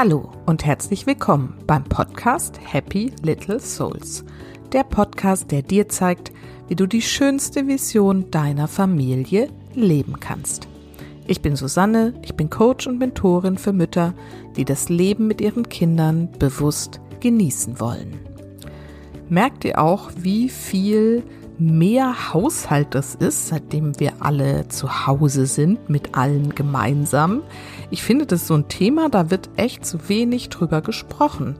Hallo und herzlich willkommen beim Podcast Happy Little Souls. Der Podcast, der dir zeigt, wie du die schönste Vision deiner Familie leben kannst. Ich bin Susanne, ich bin Coach und Mentorin für Mütter, die das Leben mit ihren Kindern bewusst genießen wollen. Merkt ihr auch, wie viel mehr Haushalt das ist, seitdem wir alle zu Hause sind, mit allen gemeinsam. Ich finde das so ein Thema, da wird echt zu wenig drüber gesprochen.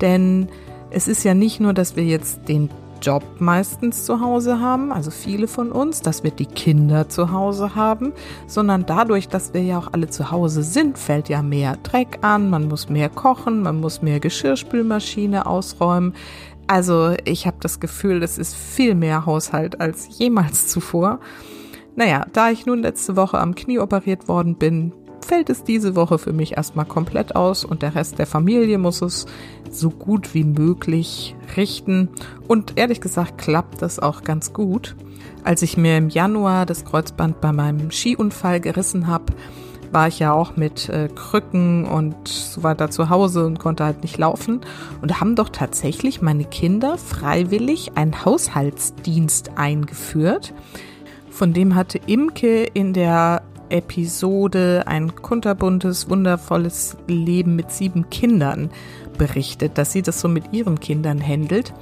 Denn es ist ja nicht nur, dass wir jetzt den Job meistens zu Hause haben, also viele von uns, dass wir die Kinder zu Hause haben, sondern dadurch, dass wir ja auch alle zu Hause sind, fällt ja mehr Dreck an, man muss mehr kochen, man muss mehr Geschirrspülmaschine ausräumen. Also ich habe das Gefühl, es ist viel mehr Haushalt als jemals zuvor. Naja, da ich nun letzte Woche am Knie operiert worden bin, fällt es diese Woche für mich erstmal komplett aus und der Rest der Familie muss es so gut wie möglich richten. Und ehrlich gesagt klappt das auch ganz gut. Als ich mir im Januar das Kreuzband bei meinem Skiunfall gerissen habe, war ich ja auch mit äh, Krücken und so weiter zu Hause und konnte halt nicht laufen. Und haben doch tatsächlich meine Kinder freiwillig einen Haushaltsdienst eingeführt. Von dem hatte Imke in der Episode Ein kunterbuntes, wundervolles Leben mit sieben Kindern berichtet, dass sie das so mit ihren Kindern händelt.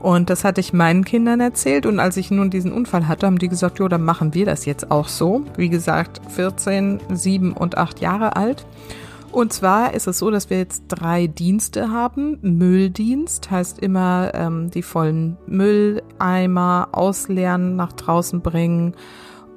Und das hatte ich meinen Kindern erzählt. Und als ich nun diesen Unfall hatte, haben die gesagt, jo, dann machen wir das jetzt auch so. Wie gesagt, 14, 7 und 8 Jahre alt. Und zwar ist es so, dass wir jetzt drei Dienste haben. Mülldienst heißt immer ähm, die vollen Mülleimer ausleeren, nach draußen bringen.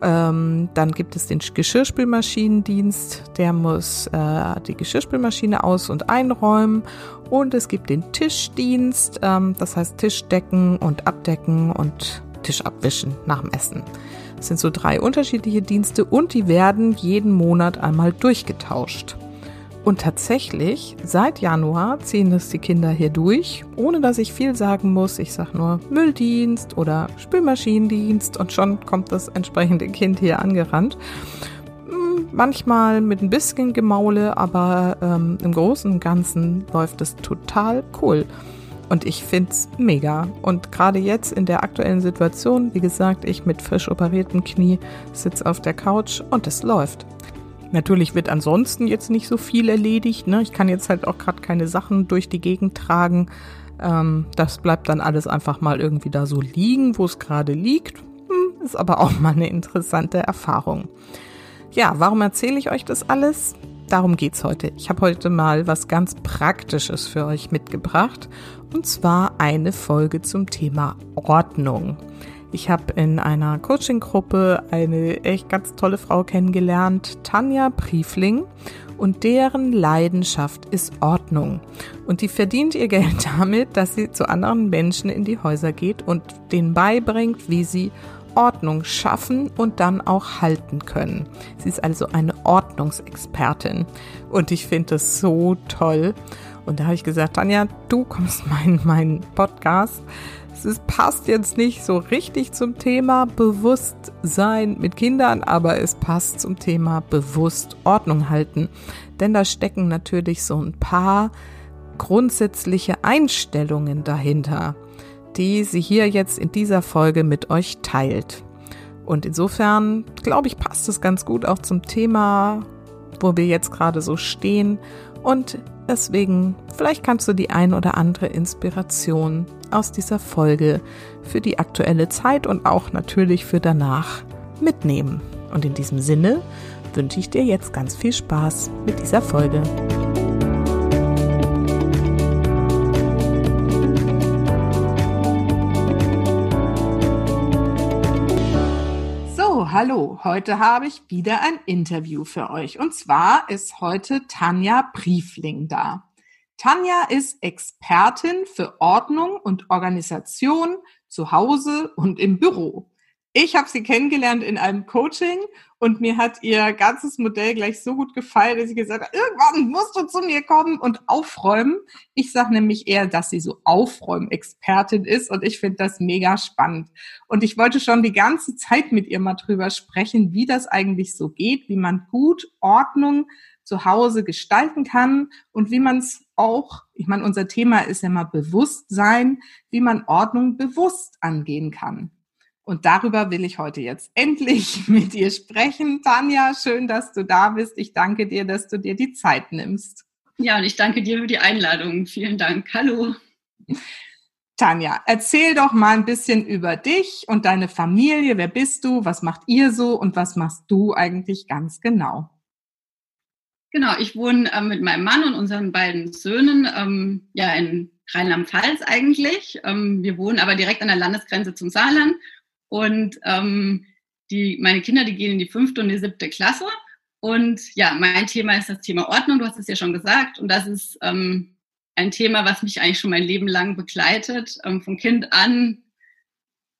Ähm, dann gibt es den Geschirrspülmaschinendienst, der muss äh, die Geschirrspülmaschine aus- und einräumen. Und es gibt den Tischdienst, ähm, das heißt Tisch decken und abdecken und Tisch abwischen nach dem Essen. Das sind so drei unterschiedliche Dienste und die werden jeden Monat einmal durchgetauscht. Und tatsächlich, seit Januar ziehen das die Kinder hier durch, ohne dass ich viel sagen muss. Ich sage nur Mülldienst oder Spülmaschinendienst und schon kommt das entsprechende Kind hier angerannt manchmal mit ein bisschen Gemaule, aber ähm, im Großen und Ganzen läuft es total cool. Und ich finde es mega. Und gerade jetzt in der aktuellen Situation, wie gesagt, ich mit frisch operiertem Knie sitze auf der Couch und es läuft. Natürlich wird ansonsten jetzt nicht so viel erledigt. Ne? Ich kann jetzt halt auch gerade keine Sachen durch die Gegend tragen. Ähm, das bleibt dann alles einfach mal irgendwie da so liegen, wo es gerade liegt. Hm, ist aber auch mal eine interessante Erfahrung. Ja, warum erzähle ich euch das alles? Darum geht's heute. Ich habe heute mal was ganz Praktisches für euch mitgebracht. Und zwar eine Folge zum Thema Ordnung. Ich habe in einer Coaching-Gruppe eine echt ganz tolle Frau kennengelernt, Tanja Briefling. Und deren Leidenschaft ist Ordnung. Und die verdient ihr Geld damit, dass sie zu anderen Menschen in die Häuser geht und denen beibringt, wie sie Ordnung schaffen und dann auch halten können. Sie ist also eine Ordnungsexpertin und ich finde das so toll. Und da habe ich gesagt, Tanja, du kommst mal in meinen Podcast. Es passt jetzt nicht so richtig zum Thema Bewusstsein mit Kindern, aber es passt zum Thema bewusst Ordnung halten. Denn da stecken natürlich so ein paar grundsätzliche Einstellungen dahinter die sie hier jetzt in dieser Folge mit euch teilt. Und insofern, glaube ich, passt es ganz gut auch zum Thema, wo wir jetzt gerade so stehen. Und deswegen, vielleicht kannst du die ein oder andere Inspiration aus dieser Folge für die aktuelle Zeit und auch natürlich für danach mitnehmen. Und in diesem Sinne wünsche ich dir jetzt ganz viel Spaß mit dieser Folge. hallo. Heute habe ich wieder ein Interview für euch. Und zwar ist heute Tanja Briefling da. Tanja ist Expertin für Ordnung und Organisation zu Hause und im Büro. Ich habe sie kennengelernt in einem Coaching und mir hat ihr ganzes Modell gleich so gut gefallen, dass ich gesagt habe, irgendwann musst du zu mir kommen und aufräumen. Ich sage nämlich eher, dass sie so Aufräumexpertin ist und ich finde das mega spannend. Und ich wollte schon die ganze Zeit mit ihr mal drüber sprechen, wie das eigentlich so geht, wie man gut Ordnung zu Hause gestalten kann und wie man es auch, ich meine, unser Thema ist ja mal Bewusstsein, wie man Ordnung bewusst angehen kann. Und darüber will ich heute jetzt endlich mit dir sprechen. Tanja, schön, dass du da bist. Ich danke dir, dass du dir die Zeit nimmst. Ja, und ich danke dir für die Einladung. Vielen Dank. Hallo. Tanja, erzähl doch mal ein bisschen über dich und deine Familie. Wer bist du? Was macht ihr so? Und was machst du eigentlich ganz genau? Genau, ich wohne äh, mit meinem Mann und unseren beiden Söhnen ähm, ja in Rheinland-Pfalz eigentlich. Ähm, wir wohnen aber direkt an der Landesgrenze zum Saarland. Und ähm, die, meine Kinder, die gehen in die fünfte und die siebte Klasse. Und ja, mein Thema ist das Thema Ordnung, du hast es ja schon gesagt. Und das ist ähm, ein Thema, was mich eigentlich schon mein Leben lang begleitet. Ähm, von Kind an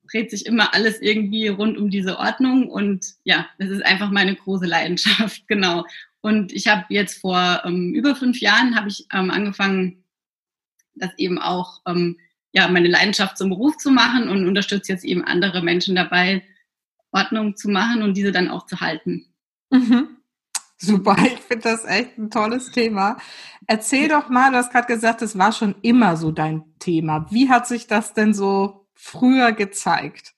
dreht sich immer alles irgendwie rund um diese Ordnung. Und ja, das ist einfach meine große Leidenschaft, genau. Und ich habe jetzt vor ähm, über fünf Jahren habe ich ähm, angefangen, das eben auch ähm, ja meine Leidenschaft zum Beruf zu machen und unterstütze jetzt eben andere Menschen dabei, Ordnung zu machen und diese dann auch zu halten. Mhm. Super, ich finde das echt ein tolles Thema. Erzähl doch mal, du hast gerade gesagt, es war schon immer so dein Thema. Wie hat sich das denn so früher gezeigt?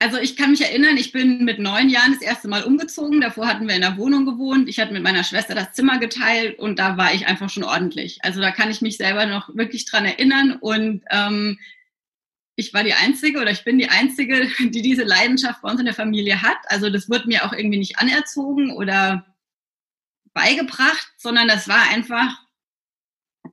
Also ich kann mich erinnern, ich bin mit neun Jahren das erste Mal umgezogen. Davor hatten wir in der Wohnung gewohnt. Ich hatte mit meiner Schwester das Zimmer geteilt und da war ich einfach schon ordentlich. Also da kann ich mich selber noch wirklich dran erinnern. Und ähm, ich war die Einzige oder ich bin die Einzige, die diese Leidenschaft bei uns in der Familie hat. Also das wird mir auch irgendwie nicht anerzogen oder beigebracht, sondern das war einfach,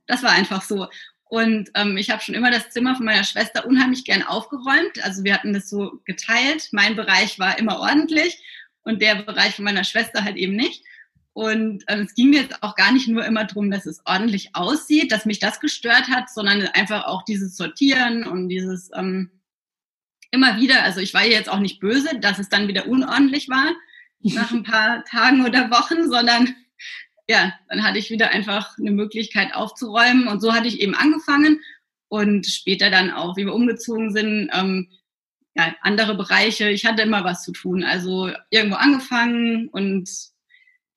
das war einfach so. Und ähm, ich habe schon immer das Zimmer von meiner Schwester unheimlich gern aufgeräumt. Also wir hatten das so geteilt. Mein Bereich war immer ordentlich und der Bereich von meiner Schwester halt eben nicht. Und ähm, es ging mir jetzt auch gar nicht nur immer darum, dass es ordentlich aussieht, dass mich das gestört hat, sondern einfach auch dieses Sortieren und dieses ähm, immer wieder, also ich war jetzt auch nicht böse, dass es dann wieder unordentlich war nach ein paar Tagen oder Wochen, sondern ja, dann hatte ich wieder einfach eine Möglichkeit aufzuräumen und so hatte ich eben angefangen und später dann auch, wie wir umgezogen sind, ähm, ja, andere Bereiche. Ich hatte immer was zu tun, also irgendwo angefangen und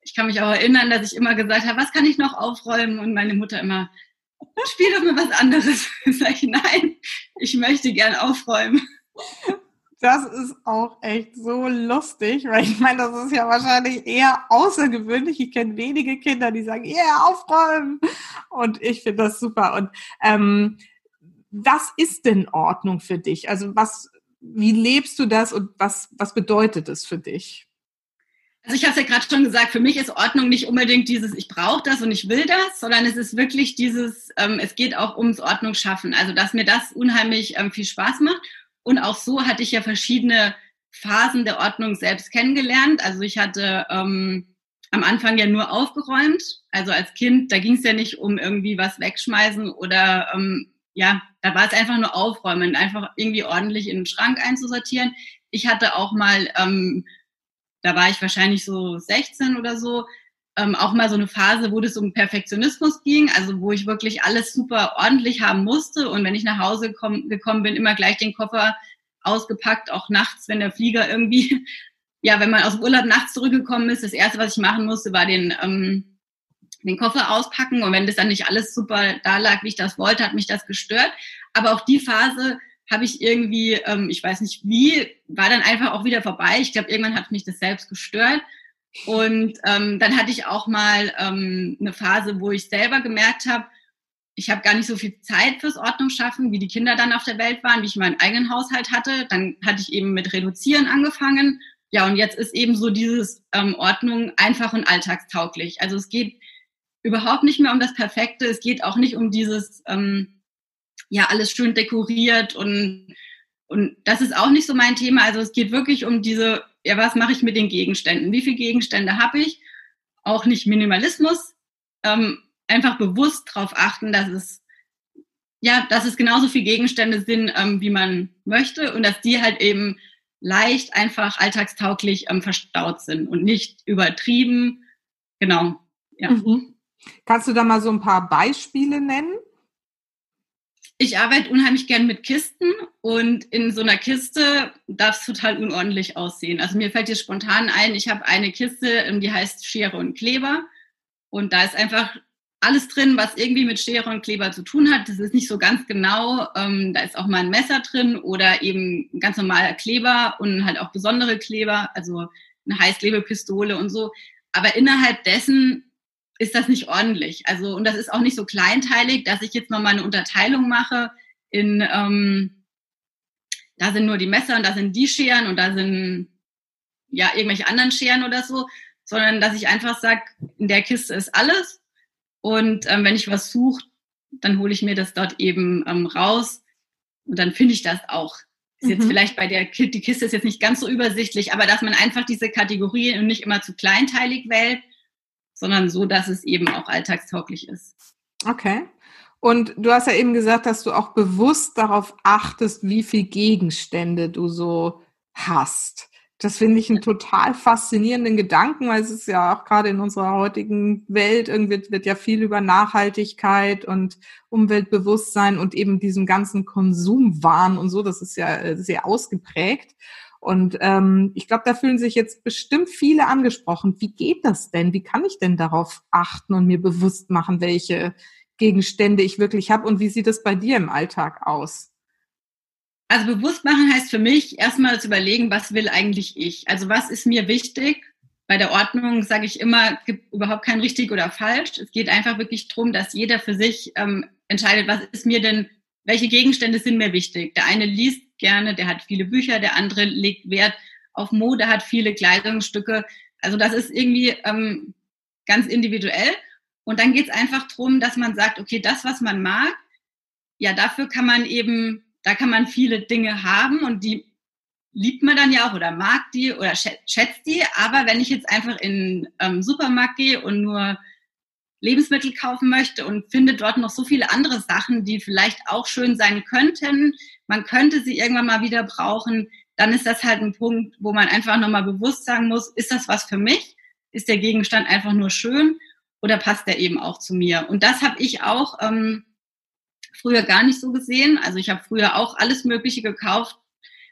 ich kann mich auch erinnern, dass ich immer gesagt habe, was kann ich noch aufräumen und meine Mutter immer, spiel doch mal was anderes. Sag ich, nein, ich möchte gern aufräumen. Das ist auch echt so lustig, weil ich meine, das ist ja wahrscheinlich eher außergewöhnlich. Ich kenne wenige Kinder, die sagen, ja, yeah, aufräumen. Und ich finde das super. Und ähm, was ist denn Ordnung für dich? Also was, wie lebst du das und was, was bedeutet es für dich? Also ich habe es ja gerade schon gesagt, für mich ist Ordnung nicht unbedingt dieses, ich brauche das und ich will das, sondern es ist wirklich dieses, ähm, es geht auch ums Ordnung schaffen. Also dass mir das unheimlich ähm, viel Spaß macht. Und auch so hatte ich ja verschiedene Phasen der Ordnung selbst kennengelernt. Also ich hatte ähm, am Anfang ja nur aufgeräumt. Also als Kind, da ging es ja nicht um irgendwie was wegschmeißen oder ähm, ja, da war es einfach nur aufräumen, einfach irgendwie ordentlich in den Schrank einzusortieren. Ich hatte auch mal, ähm, da war ich wahrscheinlich so 16 oder so, ähm, auch mal so eine Phase, wo das um Perfektionismus ging, also wo ich wirklich alles super ordentlich haben musste und wenn ich nach Hause komm, gekommen bin, immer gleich den Koffer ausgepackt, auch nachts, wenn der Flieger irgendwie, ja, wenn man aus dem Urlaub nachts zurückgekommen ist, das erste, was ich machen musste, war den, ähm, den Koffer auspacken und wenn das dann nicht alles super da lag, wie ich das wollte, hat mich das gestört. Aber auch die Phase habe ich irgendwie, ähm, ich weiß nicht wie, war dann einfach auch wieder vorbei. Ich glaube, irgendwann hat mich das selbst gestört. Und ähm, dann hatte ich auch mal ähm, eine Phase, wo ich selber gemerkt habe, ich habe gar nicht so viel Zeit fürs Ordnung schaffen, wie die Kinder dann auf der Welt waren, wie ich meinen eigenen Haushalt hatte. Dann hatte ich eben mit Reduzieren angefangen. Ja, und jetzt ist eben so dieses ähm, Ordnung einfach und alltagstauglich. Also es geht überhaupt nicht mehr um das Perfekte. Es geht auch nicht um dieses, ähm, ja, alles schön dekoriert und, und das ist auch nicht so mein Thema. Also es geht wirklich um diese ja, was mache ich mit den Gegenständen? Wie viele Gegenstände habe ich? Auch nicht Minimalismus. Ähm, einfach bewusst darauf achten, dass es ja, dass es genauso viele Gegenstände sind, ähm, wie man möchte und dass die halt eben leicht, einfach, alltagstauglich ähm, verstaut sind und nicht übertrieben. Genau. Ja. Mhm. Kannst du da mal so ein paar Beispiele nennen? Ich arbeite unheimlich gern mit Kisten und in so einer Kiste darf es total unordentlich aussehen. Also mir fällt jetzt spontan ein, ich habe eine Kiste, ähm, die heißt Schere und Kleber Und da ist einfach alles drin, was irgendwie mit Schere und Kleber zu tun hat. Das ist nicht so ganz genau. Ähm, da ist auch mal ein Messer drin oder eben ganz normaler Kleber und halt auch besondere Kleber, also eine Heißklebepistole und so. Aber innerhalb dessen ist das nicht ordentlich. Also, und das ist auch nicht so kleinteilig, dass ich jetzt nochmal eine Unterteilung mache in, ähm, da sind nur die Messer und da sind die Scheren und da sind ja irgendwelche anderen Scheren oder so, sondern dass ich einfach sage, in der Kiste ist alles und ähm, wenn ich was suche, dann hole ich mir das dort eben ähm, raus und dann finde ich das auch. Ist mhm. jetzt vielleicht bei der Kiste, die Kiste ist jetzt nicht ganz so übersichtlich, aber dass man einfach diese Kategorien nicht immer zu kleinteilig wählt, sondern so, dass es eben auch alltagstauglich ist. Okay. Und du hast ja eben gesagt, dass du auch bewusst darauf achtest, wie viel Gegenstände du so hast. Das finde ich einen total faszinierenden Gedanken, weil es ist ja auch gerade in unserer heutigen Welt irgendwie wird ja viel über Nachhaltigkeit und Umweltbewusstsein und eben diesem ganzen Konsumwahn und so, das ist ja äh, sehr ausgeprägt. Und ähm, ich glaube, da fühlen sich jetzt bestimmt viele angesprochen. Wie geht das denn? Wie kann ich denn darauf achten und mir bewusst machen, welche Gegenstände ich wirklich habe und wie sieht es bei dir im Alltag aus? Also bewusst machen heißt für mich erstmal zu überlegen, was will eigentlich ich? Also was ist mir wichtig? Bei der Ordnung sage ich immer, es gibt überhaupt kein richtig oder falsch. Es geht einfach wirklich darum, dass jeder für sich ähm, entscheidet, was ist mir denn, welche Gegenstände sind mir wichtig. Der eine liest gerne, der hat viele Bücher, der andere legt Wert auf Mode, hat viele Kleidungsstücke. Also das ist irgendwie ähm, ganz individuell. Und dann geht es einfach darum, dass man sagt, okay, das, was man mag, ja, dafür kann man eben da kann man viele Dinge haben und die liebt man dann ja auch oder mag die oder schätzt die. Aber wenn ich jetzt einfach in ähm, Supermarkt gehe und nur Lebensmittel kaufen möchte und finde dort noch so viele andere Sachen, die vielleicht auch schön sein könnten, man könnte sie irgendwann mal wieder brauchen, dann ist das halt ein Punkt, wo man einfach nochmal bewusst sagen muss, ist das was für mich? Ist der Gegenstand einfach nur schön oder passt der eben auch zu mir? Und das habe ich auch ähm, früher gar nicht so gesehen. Also ich habe früher auch alles Mögliche gekauft,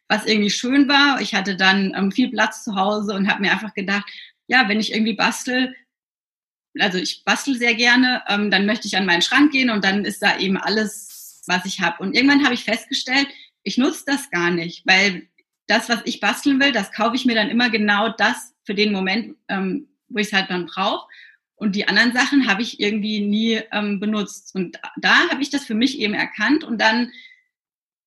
was irgendwie schön war. Ich hatte dann ähm, viel Platz zu Hause und habe mir einfach gedacht, ja, wenn ich irgendwie bastel, also ich bastel sehr gerne, ähm, dann möchte ich an meinen Schrank gehen und dann ist da eben alles, was ich habe. Und irgendwann habe ich festgestellt, ich nutze das gar nicht, weil das, was ich basteln will, das kaufe ich mir dann immer genau das für den Moment, ähm, wo ich es halt dann brauche. Und die anderen Sachen habe ich irgendwie nie ähm, benutzt. Und da habe ich das für mich eben erkannt. Und dann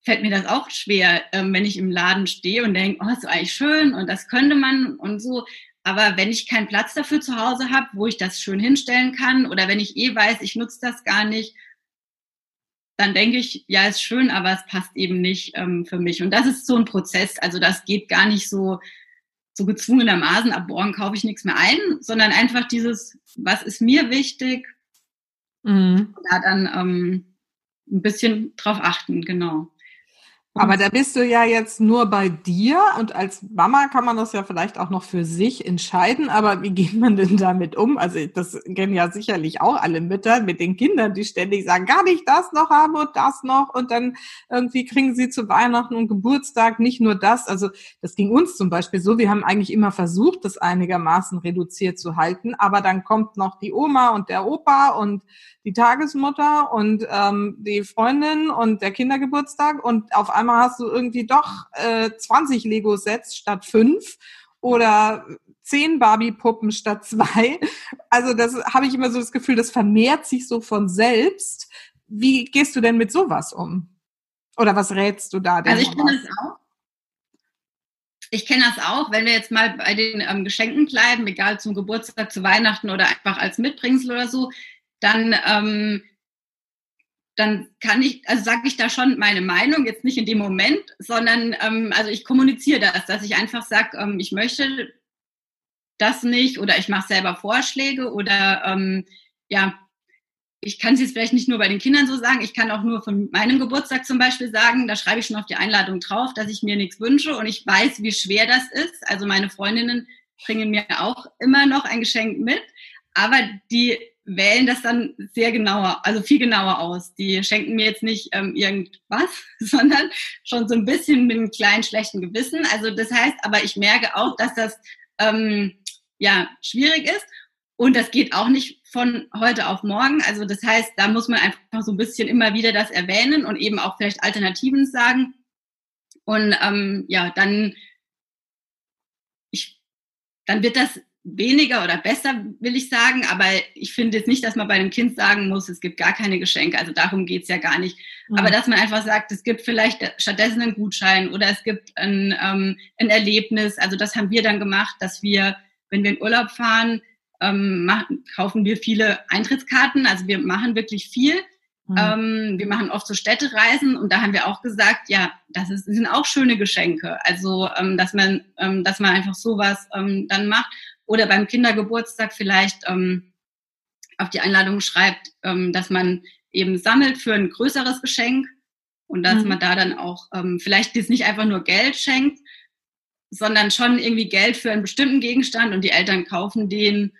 fällt mir das auch schwer, ähm, wenn ich im Laden stehe und denke, oh, ist eigentlich schön und das könnte man und so. Aber wenn ich keinen Platz dafür zu Hause habe, wo ich das schön hinstellen kann, oder wenn ich eh weiß, ich nutze das gar nicht, dann denke ich, ja, ist schön, aber es passt eben nicht ähm, für mich. Und das ist so ein Prozess. Also das geht gar nicht so so gezwungenermaßen, ab morgen kaufe ich nichts mehr ein, sondern einfach dieses, was ist mir wichtig, mhm. da dann ähm, ein bisschen drauf achten, genau. Aber da bist du ja jetzt nur bei dir und als Mama kann man das ja vielleicht auch noch für sich entscheiden. Aber wie geht man denn damit um? Also das kennen ja sicherlich auch alle Mütter mit den Kindern, die ständig sagen, gar nicht das noch haben und das noch und dann irgendwie kriegen sie zu Weihnachten und Geburtstag nicht nur das. Also das ging uns zum Beispiel so. Wir haben eigentlich immer versucht, das einigermaßen reduziert zu halten. Aber dann kommt noch die Oma und der Opa und die Tagesmutter und ähm, die Freundin und der Kindergeburtstag und auf einmal hast du irgendwie doch äh, 20 Lego-Sets statt fünf oder zehn Barbie-Puppen statt zwei. Also das habe ich immer so das Gefühl, das vermehrt sich so von selbst. Wie gehst du denn mit sowas um? Oder was rätst du da denn? Also ich kenne das auch. Ich kenne das auch, wenn wir jetzt mal bei den ähm, Geschenken bleiben, egal zum Geburtstag, zu Weihnachten oder einfach als Mitbringsel oder so, dann, ähm, dann kann ich, also sage ich da schon meine Meinung, jetzt nicht in dem Moment, sondern ähm, also ich kommuniziere das, dass ich einfach sage, ähm, ich möchte das nicht oder ich mache selber Vorschläge oder ähm, ja, ich kann es jetzt vielleicht nicht nur bei den Kindern so sagen, ich kann auch nur von meinem Geburtstag zum Beispiel sagen, da schreibe ich schon auf die Einladung drauf, dass ich mir nichts wünsche und ich weiß, wie schwer das ist. Also meine Freundinnen bringen mir auch immer noch ein Geschenk mit, aber die wählen das dann sehr genauer, also viel genauer aus. Die schenken mir jetzt nicht ähm, irgendwas, sondern schon so ein bisschen mit einem kleinen schlechten Gewissen. Also das heißt, aber ich merke auch, dass das ähm, ja schwierig ist. Und das geht auch nicht von heute auf morgen. Also das heißt, da muss man einfach so ein bisschen immer wieder das erwähnen und eben auch vielleicht Alternativen sagen. Und ähm, ja, dann, ich, dann wird das weniger oder besser, will ich sagen. Aber ich finde jetzt nicht, dass man bei einem Kind sagen muss, es gibt gar keine Geschenke. Also darum geht's ja gar nicht. Mhm. Aber dass man einfach sagt, es gibt vielleicht stattdessen einen Gutschein oder es gibt ein, ähm, ein Erlebnis. Also das haben wir dann gemacht, dass wir, wenn wir in Urlaub fahren, ähm, machen, kaufen wir viele Eintrittskarten. Also wir machen wirklich viel. Mhm. Ähm, wir machen oft so Städtereisen und da haben wir auch gesagt, ja, das, ist, sind auch schöne Geschenke. Also ähm, dass man, ähm, dass man einfach sowas ähm, dann macht oder beim Kindergeburtstag vielleicht ähm, auf die Einladung schreibt, ähm, dass man eben sammelt für ein größeres Geschenk und dass mhm. man da dann auch ähm, vielleicht jetzt nicht einfach nur Geld schenkt, sondern schon irgendwie Geld für einen bestimmten Gegenstand und die Eltern kaufen den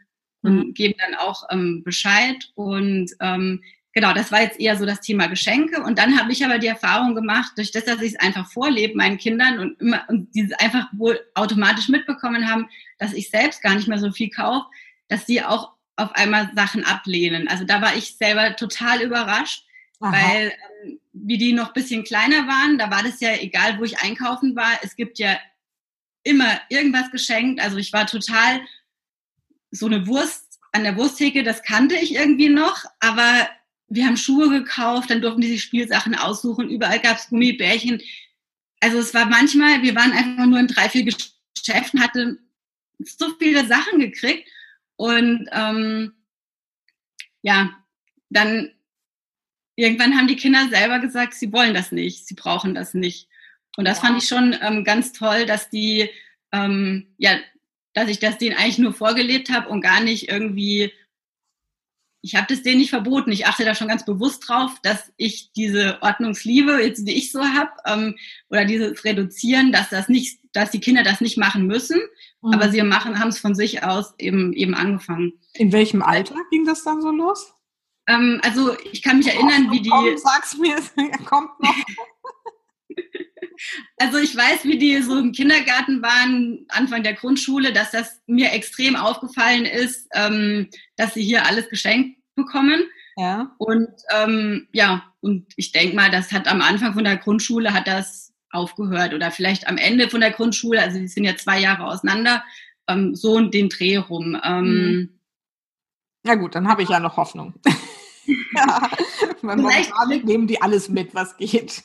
und mhm. geben dann auch ähm, Bescheid. Und ähm, genau, das war jetzt eher so das Thema Geschenke. Und dann habe ich aber die Erfahrung gemacht, durch das, dass ich es einfach vorlebe meinen Kindern und immer und diese einfach wohl automatisch mitbekommen haben, dass ich selbst gar nicht mehr so viel kaufe, dass sie auch auf einmal Sachen ablehnen. Also da war ich selber total überrascht, Aha. weil ähm, wie die noch bisschen kleiner waren, da war das ja egal, wo ich einkaufen war. Es gibt ja immer irgendwas geschenkt. Also ich war total so eine Wurst an der Wursttheke, das kannte ich irgendwie noch, aber wir haben Schuhe gekauft, dann durften die sich Spielsachen aussuchen, überall gab es Gummibärchen. Also es war manchmal, wir waren einfach nur in drei, vier Geschäften, hatten so viele Sachen gekriegt und ähm, ja, dann irgendwann haben die Kinder selber gesagt, sie wollen das nicht, sie brauchen das nicht. Und das fand ich schon ähm, ganz toll, dass die ähm, ja, dass ich das denen eigentlich nur vorgelebt habe und gar nicht irgendwie ich habe das denen nicht verboten. Ich achte da schon ganz bewusst drauf, dass ich diese Ordnungsliebe, jetzt die ich so habe, ähm, oder dieses Reduzieren, dass das nicht, dass die Kinder das nicht machen müssen, mhm. aber sie machen, haben es von sich aus eben eben angefangen. In welchem Alter ging das dann so los? Ähm, also ich kann mich erinnern, oh, wie die. Komm, sag's mir, kommt noch. Also ich weiß, wie die so im Kindergarten waren, Anfang der Grundschule, dass das mir extrem aufgefallen ist, ähm, dass sie hier alles geschenkt bekommen. Ja. Und ähm, ja, und ich denke mal, das hat am Anfang von der Grundschule hat das aufgehört oder vielleicht am Ende von der Grundschule, also die sind ja zwei Jahre auseinander, ähm, so und den Dreh rum. Ähm, mhm. ja gut, dann habe ich ja noch Hoffnung. ja, Wenn nehmen die alles mit, was geht.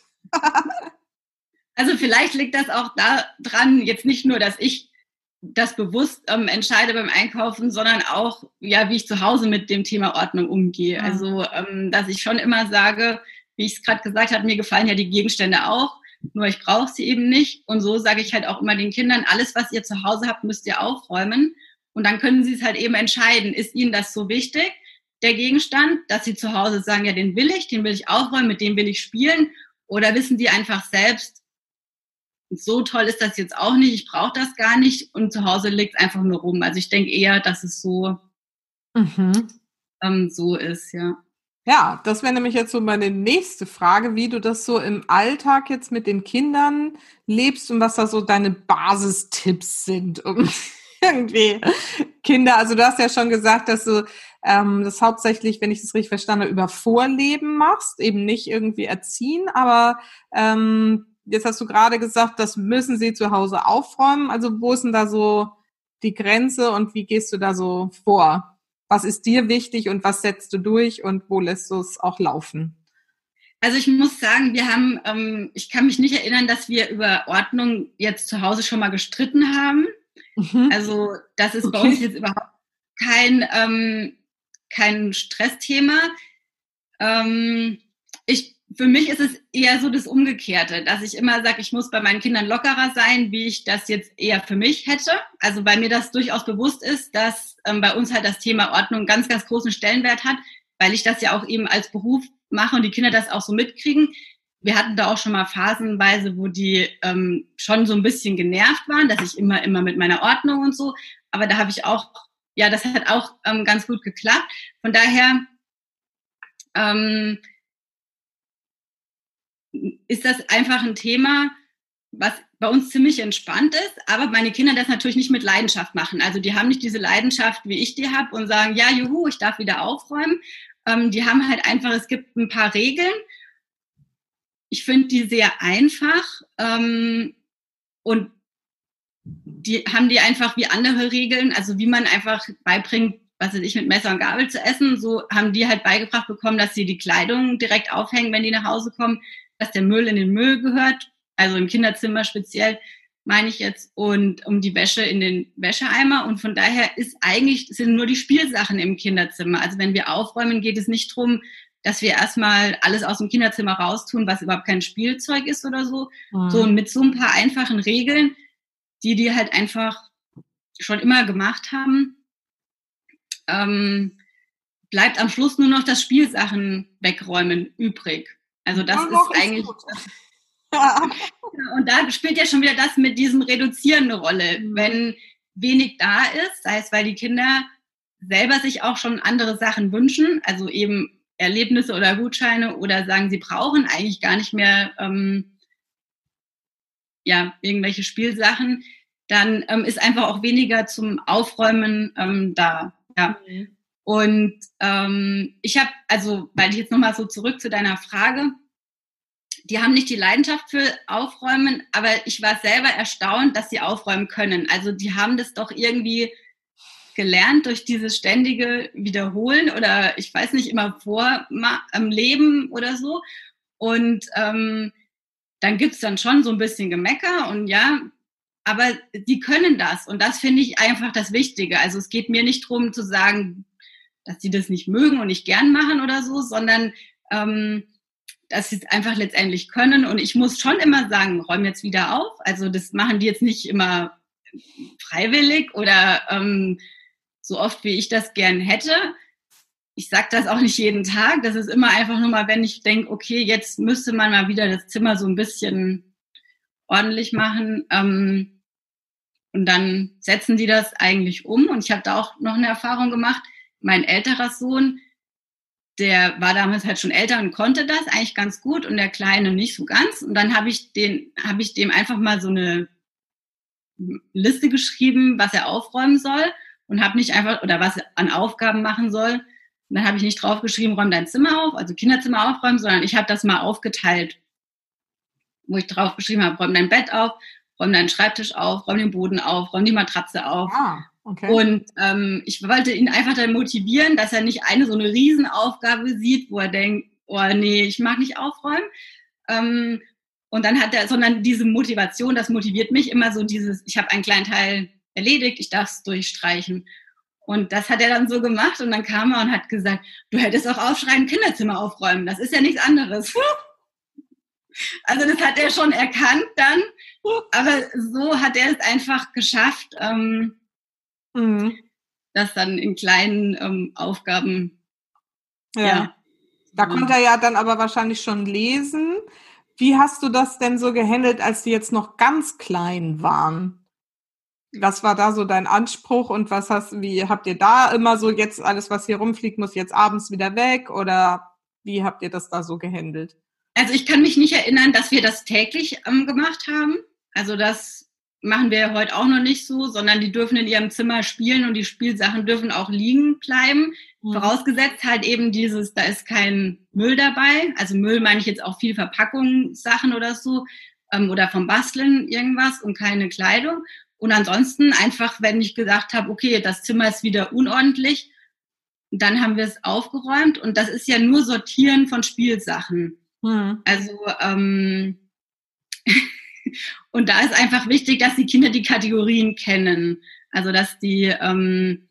Also vielleicht liegt das auch daran, jetzt nicht nur, dass ich das bewusst ähm, entscheide beim Einkaufen, sondern auch, ja, wie ich zu Hause mit dem Thema Ordnung umgehe. Ja. Also, ähm, dass ich schon immer sage, wie ich es gerade gesagt habe, mir gefallen ja die Gegenstände auch, nur ich brauche sie eben nicht. Und so sage ich halt auch immer den Kindern, alles, was ihr zu Hause habt, müsst ihr aufräumen. Und dann können sie es halt eben entscheiden, ist ihnen das so wichtig, der Gegenstand, dass sie zu Hause sagen, ja, den will ich, den will ich aufräumen, mit dem will ich spielen. Oder wissen die einfach selbst, so toll ist das jetzt auch nicht, ich brauche das gar nicht und zu Hause liegt es einfach nur rum. Also ich denke eher, dass es so, mhm. ähm, so ist, ja. Ja, das wäre nämlich jetzt so meine nächste Frage, wie du das so im Alltag jetzt mit den Kindern lebst und was da so deine Basistipps sind, um irgendwie Kinder, also du hast ja schon gesagt, dass du ähm, das hauptsächlich, wenn ich das richtig verstanden habe, über Vorleben machst, eben nicht irgendwie erziehen, aber ähm, jetzt hast du gerade gesagt, das müssen sie zu Hause aufräumen. Also wo ist denn da so die Grenze und wie gehst du da so vor? Was ist dir wichtig und was setzt du durch und wo lässt du es auch laufen? Also ich muss sagen, wir haben, ähm, ich kann mich nicht erinnern, dass wir über Ordnung jetzt zu Hause schon mal gestritten haben. Mhm. Also das ist okay. bei uns jetzt überhaupt kein, ähm, kein Stressthema. Ähm, ich für mich ist es eher so das Umgekehrte, dass ich immer sage, ich muss bei meinen Kindern lockerer sein, wie ich das jetzt eher für mich hätte. Also weil mir das durchaus bewusst ist, dass ähm, bei uns halt das Thema Ordnung ganz, ganz großen Stellenwert hat, weil ich das ja auch eben als Beruf mache und die Kinder das auch so mitkriegen. Wir hatten da auch schon mal phasenweise, wo die ähm, schon so ein bisschen genervt waren, dass ich immer, immer mit meiner Ordnung und so. Aber da habe ich auch, ja, das hat auch ähm, ganz gut geklappt. Von daher, ähm, ist das einfach ein Thema, was bei uns ziemlich entspannt ist, aber meine Kinder das natürlich nicht mit Leidenschaft machen. Also die haben nicht diese Leidenschaft, wie ich die habe und sagen, ja, juhu, ich darf wieder aufräumen. Ähm, die haben halt einfach, es gibt ein paar Regeln. Ich finde die sehr einfach ähm, und die haben die einfach wie andere Regeln, also wie man einfach beibringt, was weiß ich, mit Messer und Gabel zu essen. So haben die halt beigebracht bekommen, dass sie die Kleidung direkt aufhängen, wenn die nach Hause kommen, dass der Müll in den Müll gehört, also im Kinderzimmer speziell, meine ich jetzt, und um die Wäsche in den Wäscheeimer. Und von daher ist eigentlich, sind nur die Spielsachen im Kinderzimmer. Also wenn wir aufräumen, geht es nicht drum, dass wir erstmal alles aus dem Kinderzimmer raustun, was überhaupt kein Spielzeug ist oder so. Mhm. So mit so ein paar einfachen Regeln, die die halt einfach schon immer gemacht haben, ähm, bleibt am Schluss nur noch das Spielsachen wegräumen übrig. Also das ja, ist eigentlich. Ja. Und da spielt ja schon wieder das mit diesem Reduzieren eine Rolle. Mhm. Wenn wenig da ist, sei es, weil die Kinder selber sich auch schon andere Sachen wünschen, also eben Erlebnisse oder Gutscheine oder sagen, sie brauchen eigentlich gar nicht mehr ähm, ja, irgendwelche Spielsachen, dann ähm, ist einfach auch weniger zum Aufräumen ähm, da. Ja. Mhm. Und ähm, ich habe, also, weil ich jetzt nochmal so zurück zu deiner Frage, die haben nicht die Leidenschaft für Aufräumen, aber ich war selber erstaunt, dass sie aufräumen können. Also die haben das doch irgendwie gelernt durch dieses ständige Wiederholen oder ich weiß nicht, immer vor am Leben oder so. Und ähm, dann gibt's dann schon so ein bisschen Gemecker und ja, aber sie können das und das finde ich einfach das Wichtige. Also es geht mir nicht drum zu sagen, dass sie das nicht mögen und nicht gern machen oder so, sondern ähm, dass sie es einfach letztendlich können. Und ich muss schon immer sagen, räum jetzt wieder auf. Also das machen die jetzt nicht immer freiwillig oder ähm, so oft, wie ich das gern hätte. Ich sage das auch nicht jeden Tag. Das ist immer einfach nur mal, wenn ich denke, okay, jetzt müsste man mal wieder das Zimmer so ein bisschen ordentlich machen. Ähm, und dann setzen die das eigentlich um. Und ich habe da auch noch eine Erfahrung gemacht. Mein älterer Sohn, der war damals halt schon älter und konnte das eigentlich ganz gut und der Kleine nicht so ganz. Und dann habe ich den, habe ich dem einfach mal so eine Liste geschrieben, was er aufräumen soll und habe nicht einfach oder was er an Aufgaben machen soll. Und dann habe ich nicht draufgeschrieben, räum dein Zimmer auf, also Kinderzimmer aufräumen, sondern ich habe das mal aufgeteilt, wo ich draufgeschrieben habe, räum dein Bett auf, räum deinen Schreibtisch auf, räum den Boden auf, räum die Matratze auf. Ah. Okay. Und ähm, ich wollte ihn einfach dann motivieren, dass er nicht eine so eine Riesenaufgabe sieht, wo er denkt, oh nee, ich mag nicht aufräumen. Ähm, und dann hat er, sondern diese Motivation, das motiviert mich immer so dieses, ich habe einen kleinen Teil erledigt, ich darf es durchstreichen. Und das hat er dann so gemacht und dann kam er und hat gesagt, du hättest auch aufschreiben, Kinderzimmer aufräumen. Das ist ja nichts anderes. Also das hat er schon erkannt dann, aber so hat er es einfach geschafft, ähm, Mhm. Das dann in kleinen ähm, Aufgaben. Ja. ja. Da konnte er ja dann aber wahrscheinlich schon lesen. Wie hast du das denn so gehandelt, als die jetzt noch ganz klein waren? Was war da so dein Anspruch und was hast, wie habt ihr da immer so jetzt alles, was hier rumfliegt, muss jetzt abends wieder weg oder wie habt ihr das da so gehandelt? Also ich kann mich nicht erinnern, dass wir das täglich ähm, gemacht haben. Also das machen wir heute auch noch nicht so, sondern die dürfen in ihrem Zimmer spielen und die Spielsachen dürfen auch liegen bleiben. Mhm. Vorausgesetzt halt eben dieses, da ist kein Müll dabei. Also Müll meine ich jetzt auch viel Verpackungssachen oder so ähm, oder vom Basteln irgendwas und keine Kleidung. Und ansonsten einfach, wenn ich gesagt habe, okay, das Zimmer ist wieder unordentlich, dann haben wir es aufgeräumt und das ist ja nur Sortieren von Spielsachen. Mhm. Also ähm, Und da ist einfach wichtig, dass die Kinder die Kategorien kennen. Also dass die, ähm,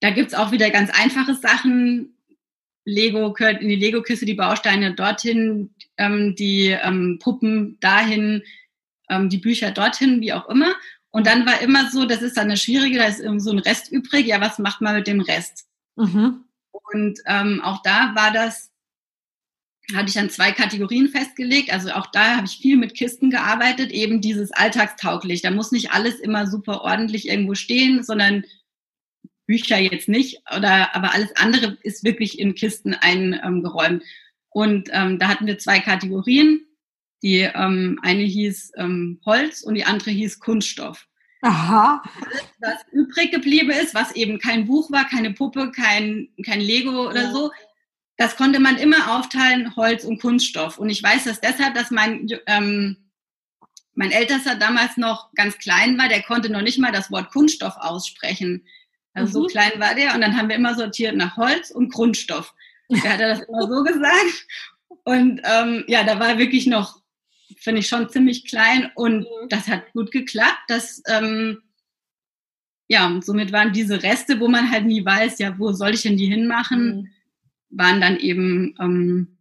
da gibt's auch wieder ganz einfache Sachen. Lego gehört in die Lego-Kiste, die Bausteine dorthin, ähm, die ähm, Puppen dahin, ähm, die Bücher dorthin, wie auch immer. Und dann war immer so, das ist dann eine schwierige, da ist so ein Rest übrig. Ja, was macht man mit dem Rest? Mhm. Und ähm, auch da war das hatte ich dann zwei Kategorien festgelegt. Also auch da habe ich viel mit Kisten gearbeitet, eben dieses alltagstauglich. Da muss nicht alles immer super ordentlich irgendwo stehen, sondern Bücher jetzt nicht, oder aber alles andere ist wirklich in Kisten eingeräumt. Und ähm, da hatten wir zwei Kategorien. Die ähm, eine hieß ähm, Holz und die andere hieß Kunststoff. Aha. Was übrig geblieben ist, was eben kein Buch war, keine Puppe, kein, kein Lego oder so, das konnte man immer aufteilen, Holz und Kunststoff. Und ich weiß das deshalb, dass mein, ähm, mein Ältester damals noch ganz klein war, der konnte noch nicht mal das Wort Kunststoff aussprechen. Also mhm. so klein war der. Und dann haben wir immer sortiert nach Holz und Grundstoff. Der hat das immer so gesagt. Und ähm, ja, da war wirklich noch, finde ich, schon ziemlich klein. Und mhm. das hat gut geklappt. Das, ähm, ja, und somit waren diese Reste, wo man halt nie weiß, ja, wo soll ich denn die hinmachen, mhm. Waren dann eben ähm,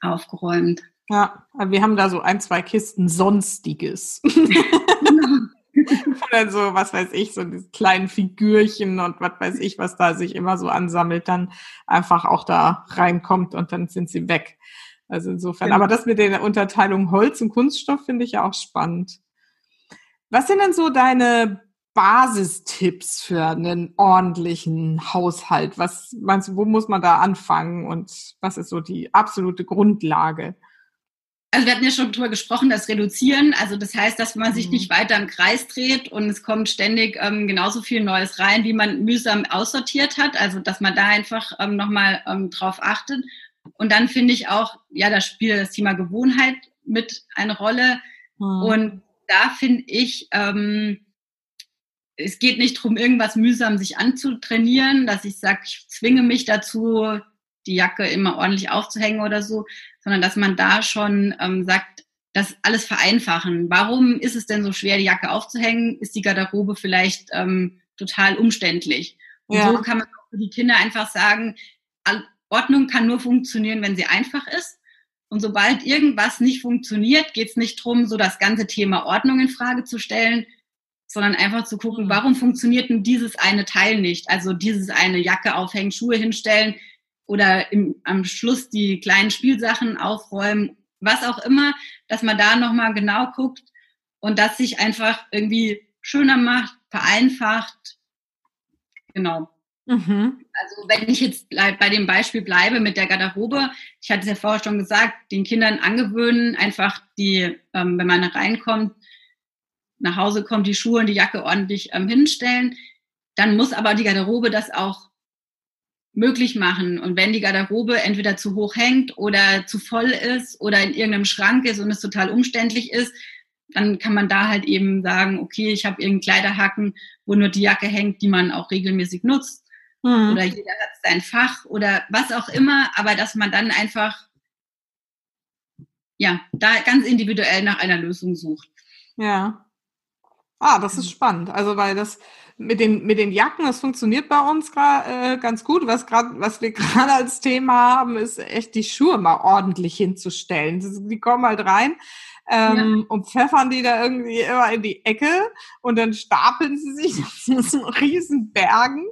aufgeräumt. Ja, wir haben da so ein, zwei Kisten Sonstiges. genau. Oder so, was weiß ich, so diese kleinen Figürchen und was weiß ich, was da sich immer so ansammelt, dann einfach auch da reinkommt und dann sind sie weg. Also insofern, ja. aber das mit der Unterteilung Holz und Kunststoff finde ich ja auch spannend. Was sind denn so deine Basistipps für einen ordentlichen Haushalt? Was meinst du, wo muss man da anfangen und was ist so die absolute Grundlage? also wir hatten ja schon drüber gesprochen, das Reduzieren. Also das heißt, dass man sich mhm. nicht weiter im Kreis dreht und es kommt ständig ähm, genauso viel Neues rein, wie man mühsam aussortiert hat. Also dass man da einfach ähm, nochmal ähm, drauf achtet. Und dann finde ich auch, ja, da spielt das Thema Gewohnheit mit eine Rolle. Mhm. Und da finde ich, ähm, es geht nicht darum, irgendwas mühsam sich anzutrainieren, dass ich sage, ich zwinge mich dazu, die Jacke immer ordentlich aufzuhängen oder so, sondern dass man da schon ähm, sagt, das alles vereinfachen. Warum ist es denn so schwer, die Jacke aufzuhängen? Ist die Garderobe vielleicht ähm, total umständlich? Und ja. so kann man auch für die Kinder einfach sagen, Ordnung kann nur funktionieren, wenn sie einfach ist. Und sobald irgendwas nicht funktioniert, geht es nicht darum, so das ganze Thema Ordnung in Frage zu stellen, sondern einfach zu gucken, mhm. warum funktioniert denn dieses eine Teil nicht? Also dieses eine Jacke aufhängen, Schuhe hinstellen, oder im, am Schluss die kleinen Spielsachen aufräumen, was auch immer, dass man da nochmal genau guckt und das sich einfach irgendwie schöner macht, vereinfacht. Genau. Mhm. Also wenn ich jetzt bei dem Beispiel bleibe mit der Garderobe, ich hatte es ja vorher schon gesagt, den Kindern angewöhnen, einfach die, ähm, wenn man reinkommt, nach Hause kommt, die Schuhe und die Jacke ordentlich ähm, hinstellen. Dann muss aber die Garderobe das auch möglich machen. Und wenn die Garderobe entweder zu hoch hängt oder zu voll ist oder in irgendeinem Schrank ist und es total umständlich ist, dann kann man da halt eben sagen, okay, ich habe irgendeinen Kleiderhaken, wo nur die Jacke hängt, die man auch regelmäßig nutzt. Mhm. Oder jeder hat sein Fach oder was auch immer, aber dass man dann einfach ja, da ganz individuell nach einer Lösung sucht. Ja. Ah, das ist spannend. Also, weil das mit den, mit den Jacken, das funktioniert bei uns äh, ganz gut. Was, grad, was wir gerade als Thema haben, ist echt die Schuhe mal ordentlich hinzustellen. Die kommen halt rein ähm, ja. und pfeffern die da irgendwie immer in die Ecke und dann stapeln sie sich zu so riesen Bergen.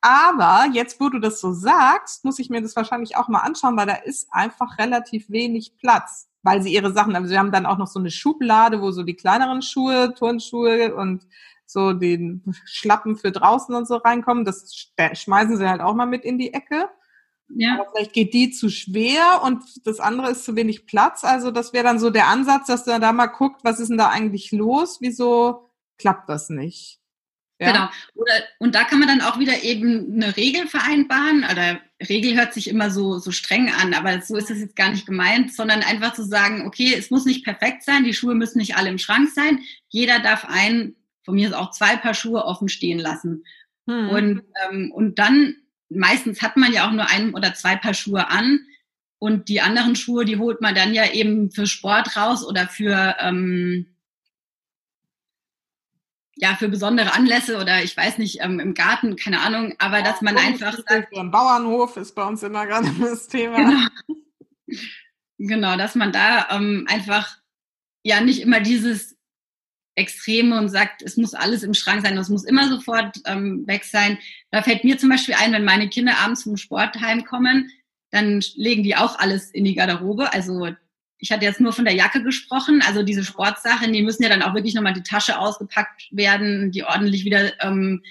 Aber jetzt, wo du das so sagst, muss ich mir das wahrscheinlich auch mal anschauen, weil da ist einfach relativ wenig Platz, weil sie ihre Sachen, also sie haben dann auch noch so eine Schublade, wo so die kleineren Schuhe, Turnschuhe und so den Schlappen für draußen und so reinkommen. Das schmeißen sie halt auch mal mit in die Ecke. Ja. Aber vielleicht geht die zu schwer und das andere ist zu wenig Platz. Also das wäre dann so der Ansatz, dass du da mal guckt, was ist denn da eigentlich los? Wieso klappt das nicht? Ja? Genau. Oder, und da kann man dann auch wieder eben eine Regel vereinbaren. Oder Regel hört sich immer so, so streng an, aber so ist es jetzt gar nicht gemeint, sondern einfach zu sagen, okay, es muss nicht perfekt sein, die Schuhe müssen nicht alle im Schrank sein. Jeder darf ein von mir ist auch zwei Paar Schuhe offen stehen lassen. Hm. Und, ähm, und dann, meistens hat man ja auch nur ein oder zwei Paar Schuhe an. Und die anderen Schuhe, die holt man dann ja eben für Sport raus oder für, ähm, ja, für besondere Anlässe oder ich weiß nicht, ähm, im Garten, keine Ahnung, aber dass man einfach sagt. Im Bauernhof ist bei uns immer gerade das Thema. Genau, genau dass man da ähm, einfach ja nicht immer dieses Extreme und sagt, es muss alles im Schrank sein, es muss immer sofort ähm, weg sein. Da fällt mir zum Beispiel ein, wenn meine Kinder abends vom Sport heimkommen, dann legen die auch alles in die Garderobe. Also ich hatte jetzt nur von der Jacke gesprochen, also diese Sportsachen, die müssen ja dann auch wirklich nochmal die Tasche ausgepackt werden, die ordentlich wieder ähm,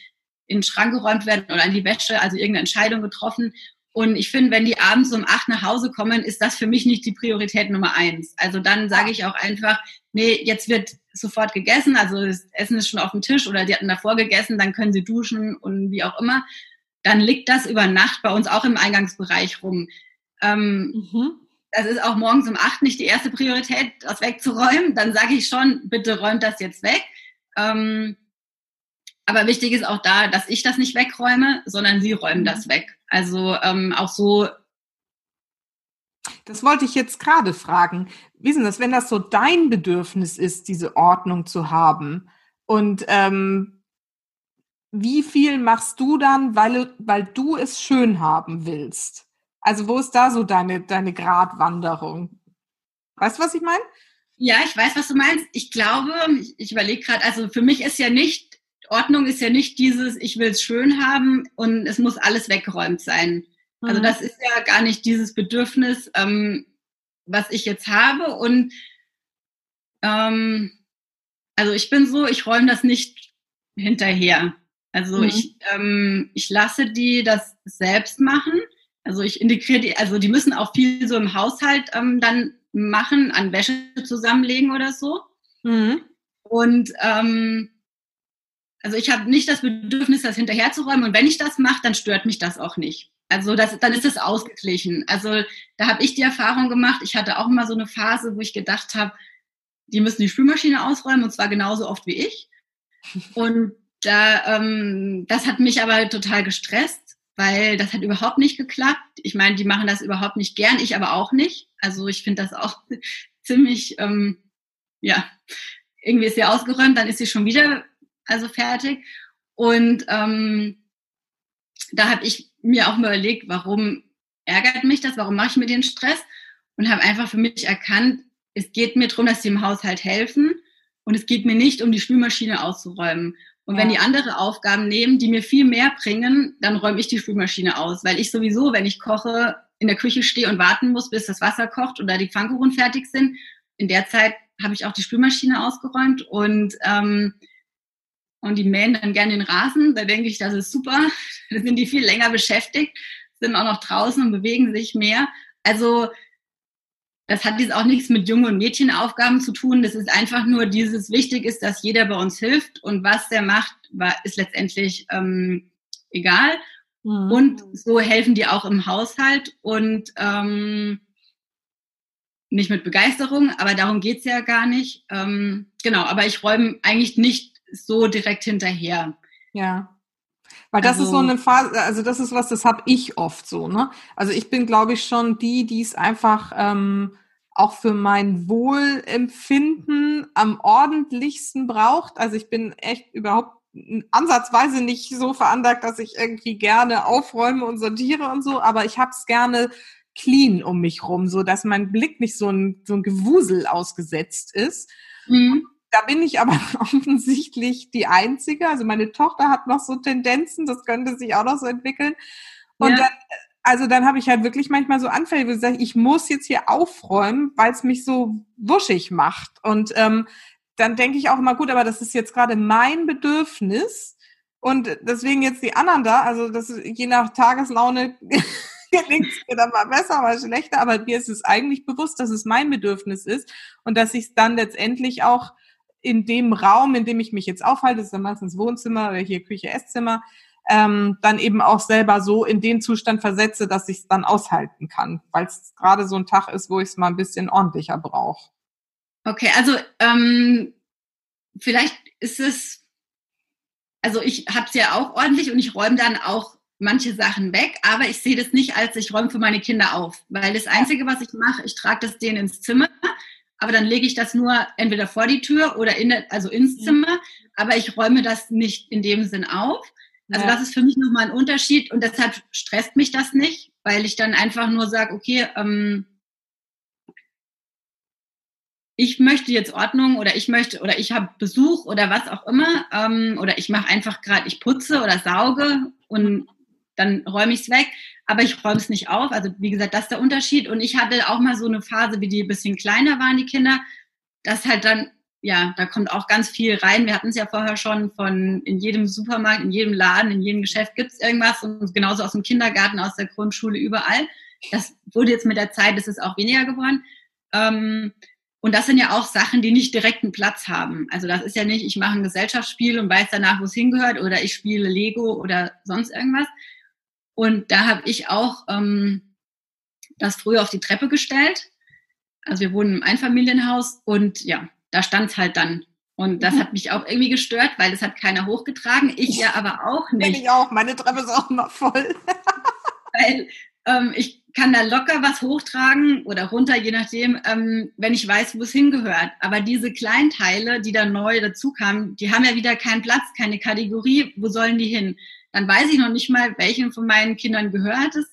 in den Schrank geräumt werden oder in die Wäsche, also irgendeine Entscheidung getroffen. Und ich finde, wenn die abends um acht nach Hause kommen, ist das für mich nicht die Priorität Nummer eins. Also dann sage ich auch einfach, nee, jetzt wird sofort gegessen, also das Essen ist schon auf dem Tisch oder die hatten davor gegessen, dann können sie duschen und wie auch immer. Dann liegt das über Nacht bei uns auch im Eingangsbereich rum. Ähm, mhm. Das ist auch morgens um acht nicht die erste Priorität, das wegzuräumen. Dann sage ich schon, bitte räumt das jetzt weg. Ähm, aber wichtig ist auch da, dass ich das nicht wegräume, sondern sie räumen mhm. das weg. Also ähm, auch so. Das wollte ich jetzt gerade fragen. Wie ist denn das, wenn das so dein Bedürfnis ist, diese Ordnung zu haben? Und ähm, wie viel machst du dann, weil, weil du es schön haben willst? Also wo ist da so deine, deine Gratwanderung? Weißt du, was ich meine? Ja, ich weiß, was du meinst. Ich glaube, ich, ich überlege gerade, also für mich ist ja nicht Ordnung ist ja nicht dieses, ich will es schön haben und es muss alles weggeräumt sein. Also mhm. das ist ja gar nicht dieses Bedürfnis, ähm, was ich jetzt habe. Und ähm, also ich bin so, ich räume das nicht hinterher. Also mhm. ich, ähm, ich lasse die das selbst machen. Also ich integriere die, also die müssen auch viel so im Haushalt ähm, dann machen, an Wäsche zusammenlegen oder so. Mhm. Und ähm, also ich habe nicht das Bedürfnis, das hinterherzuräumen. Und wenn ich das mache, dann stört mich das auch nicht. Also das, dann ist es ausgeglichen. Also da habe ich die Erfahrung gemacht. Ich hatte auch mal so eine Phase, wo ich gedacht habe, die müssen die Spülmaschine ausräumen und zwar genauso oft wie ich. Und da, ähm, das hat mich aber total gestresst, weil das hat überhaupt nicht geklappt. Ich meine, die machen das überhaupt nicht gern, ich aber auch nicht. Also ich finde das auch ziemlich, ähm, ja, irgendwie ist sie ausgeräumt, dann ist sie schon wieder also fertig. Und ähm, da habe ich mir auch mal überlegt, warum ärgert mich das, warum mache ich mir den Stress und habe einfach für mich erkannt, es geht mir darum, dass sie im Haushalt helfen und es geht mir nicht um die Spülmaschine auszuräumen. Und ja. wenn die andere Aufgaben nehmen, die mir viel mehr bringen, dann räume ich die Spülmaschine aus, weil ich sowieso, wenn ich koche, in der Küche stehe und warten muss, bis das Wasser kocht oder die Pfannkuchen fertig sind. In der Zeit habe ich auch die Spülmaschine ausgeräumt und ähm, und die mähen dann gerne den Rasen. Da denke ich, das ist super. Da sind die viel länger beschäftigt, sind auch noch draußen und bewegen sich mehr. Also das hat jetzt auch nichts mit Junge- und Mädchenaufgaben zu tun. Das ist einfach nur dieses wichtig ist, dass jeder bei uns hilft und was der macht, ist letztendlich ähm, egal. Mhm. Und so helfen die auch im Haushalt und ähm, nicht mit Begeisterung, aber darum geht's ja gar nicht. Ähm, genau, aber ich räume eigentlich nicht so direkt hinterher. Ja. Weil das also, ist so eine Phase, also das ist was, das habe ich oft so, ne? Also ich bin, glaube ich, schon die, die es einfach ähm, auch für mein Wohlempfinden am ordentlichsten braucht. Also ich bin echt überhaupt ansatzweise nicht so veranlagt, dass ich irgendwie gerne aufräume und sortiere und so, aber ich habe es gerne clean um mich rum, so dass mein Blick nicht so ein, so ein Gewusel ausgesetzt ist. Mhm. Da bin ich aber offensichtlich die Einzige. Also meine Tochter hat noch so Tendenzen, das könnte sich auch noch so entwickeln. Und ja. dann, also dann habe ich halt wirklich manchmal so Anfälle, wo ich sage, ich muss jetzt hier aufräumen, weil es mich so wuschig macht. Und ähm, dann denke ich auch immer, gut, aber das ist jetzt gerade mein Bedürfnis. Und deswegen jetzt die anderen da, also das ist, je nach Tageslaune gelingt es mir dann mal besser, mal schlechter, aber mir ist es eigentlich bewusst, dass es mein Bedürfnis ist und dass ich es dann letztendlich auch in dem Raum, in dem ich mich jetzt aufhalte, das ist dann meistens Wohnzimmer oder hier Küche, Esszimmer, ähm, dann eben auch selber so in den Zustand versetze, dass ich es dann aushalten kann, weil es gerade so ein Tag ist, wo ich es mal ein bisschen ordentlicher brauche. Okay, also ähm, vielleicht ist es, also ich habe es ja auch ordentlich und ich räume dann auch manche Sachen weg, aber ich sehe das nicht als ich räume für meine Kinder auf, weil das Einzige, was ich mache, ich trage das denen ins Zimmer aber dann lege ich das nur entweder vor die Tür oder in, also ins Zimmer, aber ich räume das nicht in dem Sinn auf. Also ja. das ist für mich nochmal ein Unterschied und deshalb stresst mich das nicht, weil ich dann einfach nur sage, okay, ähm, ich möchte jetzt Ordnung oder ich möchte oder ich habe Besuch oder was auch immer ähm, oder ich mache einfach gerade, ich putze oder sauge und dann räume ich es weg, aber ich räume es nicht auf. Also wie gesagt, das ist der Unterschied. Und ich hatte auch mal so eine Phase, wie die ein bisschen kleiner waren, die Kinder, dass halt dann ja, da kommt auch ganz viel rein. Wir hatten es ja vorher schon von in jedem Supermarkt, in jedem Laden, in jedem Geschäft gibt es irgendwas und genauso aus dem Kindergarten, aus der Grundschule, überall. Das wurde jetzt mit der Zeit, ist es auch weniger geworden. Ähm, und das sind ja auch Sachen, die nicht direkten Platz haben. Also das ist ja nicht, ich mache ein Gesellschaftsspiel und weiß danach, wo es hingehört, oder ich spiele Lego oder sonst irgendwas. Und da habe ich auch ähm, das früher auf die Treppe gestellt. Also wir wohnen im Einfamilienhaus und ja, da stand es halt dann. Und das mhm. hat mich auch irgendwie gestört, weil das hat keiner hochgetragen. Ich ja aber auch nicht. Ich auch. Meine Treppe ist auch immer voll. weil ähm, ich kann da locker was hochtragen oder runter, je nachdem, ähm, wenn ich weiß, wo es hingehört. Aber diese Kleinteile, die da neu dazu kamen, die haben ja wieder keinen Platz, keine Kategorie. Wo sollen die hin? Dann weiß ich noch nicht mal, welchem von meinen Kindern gehört es.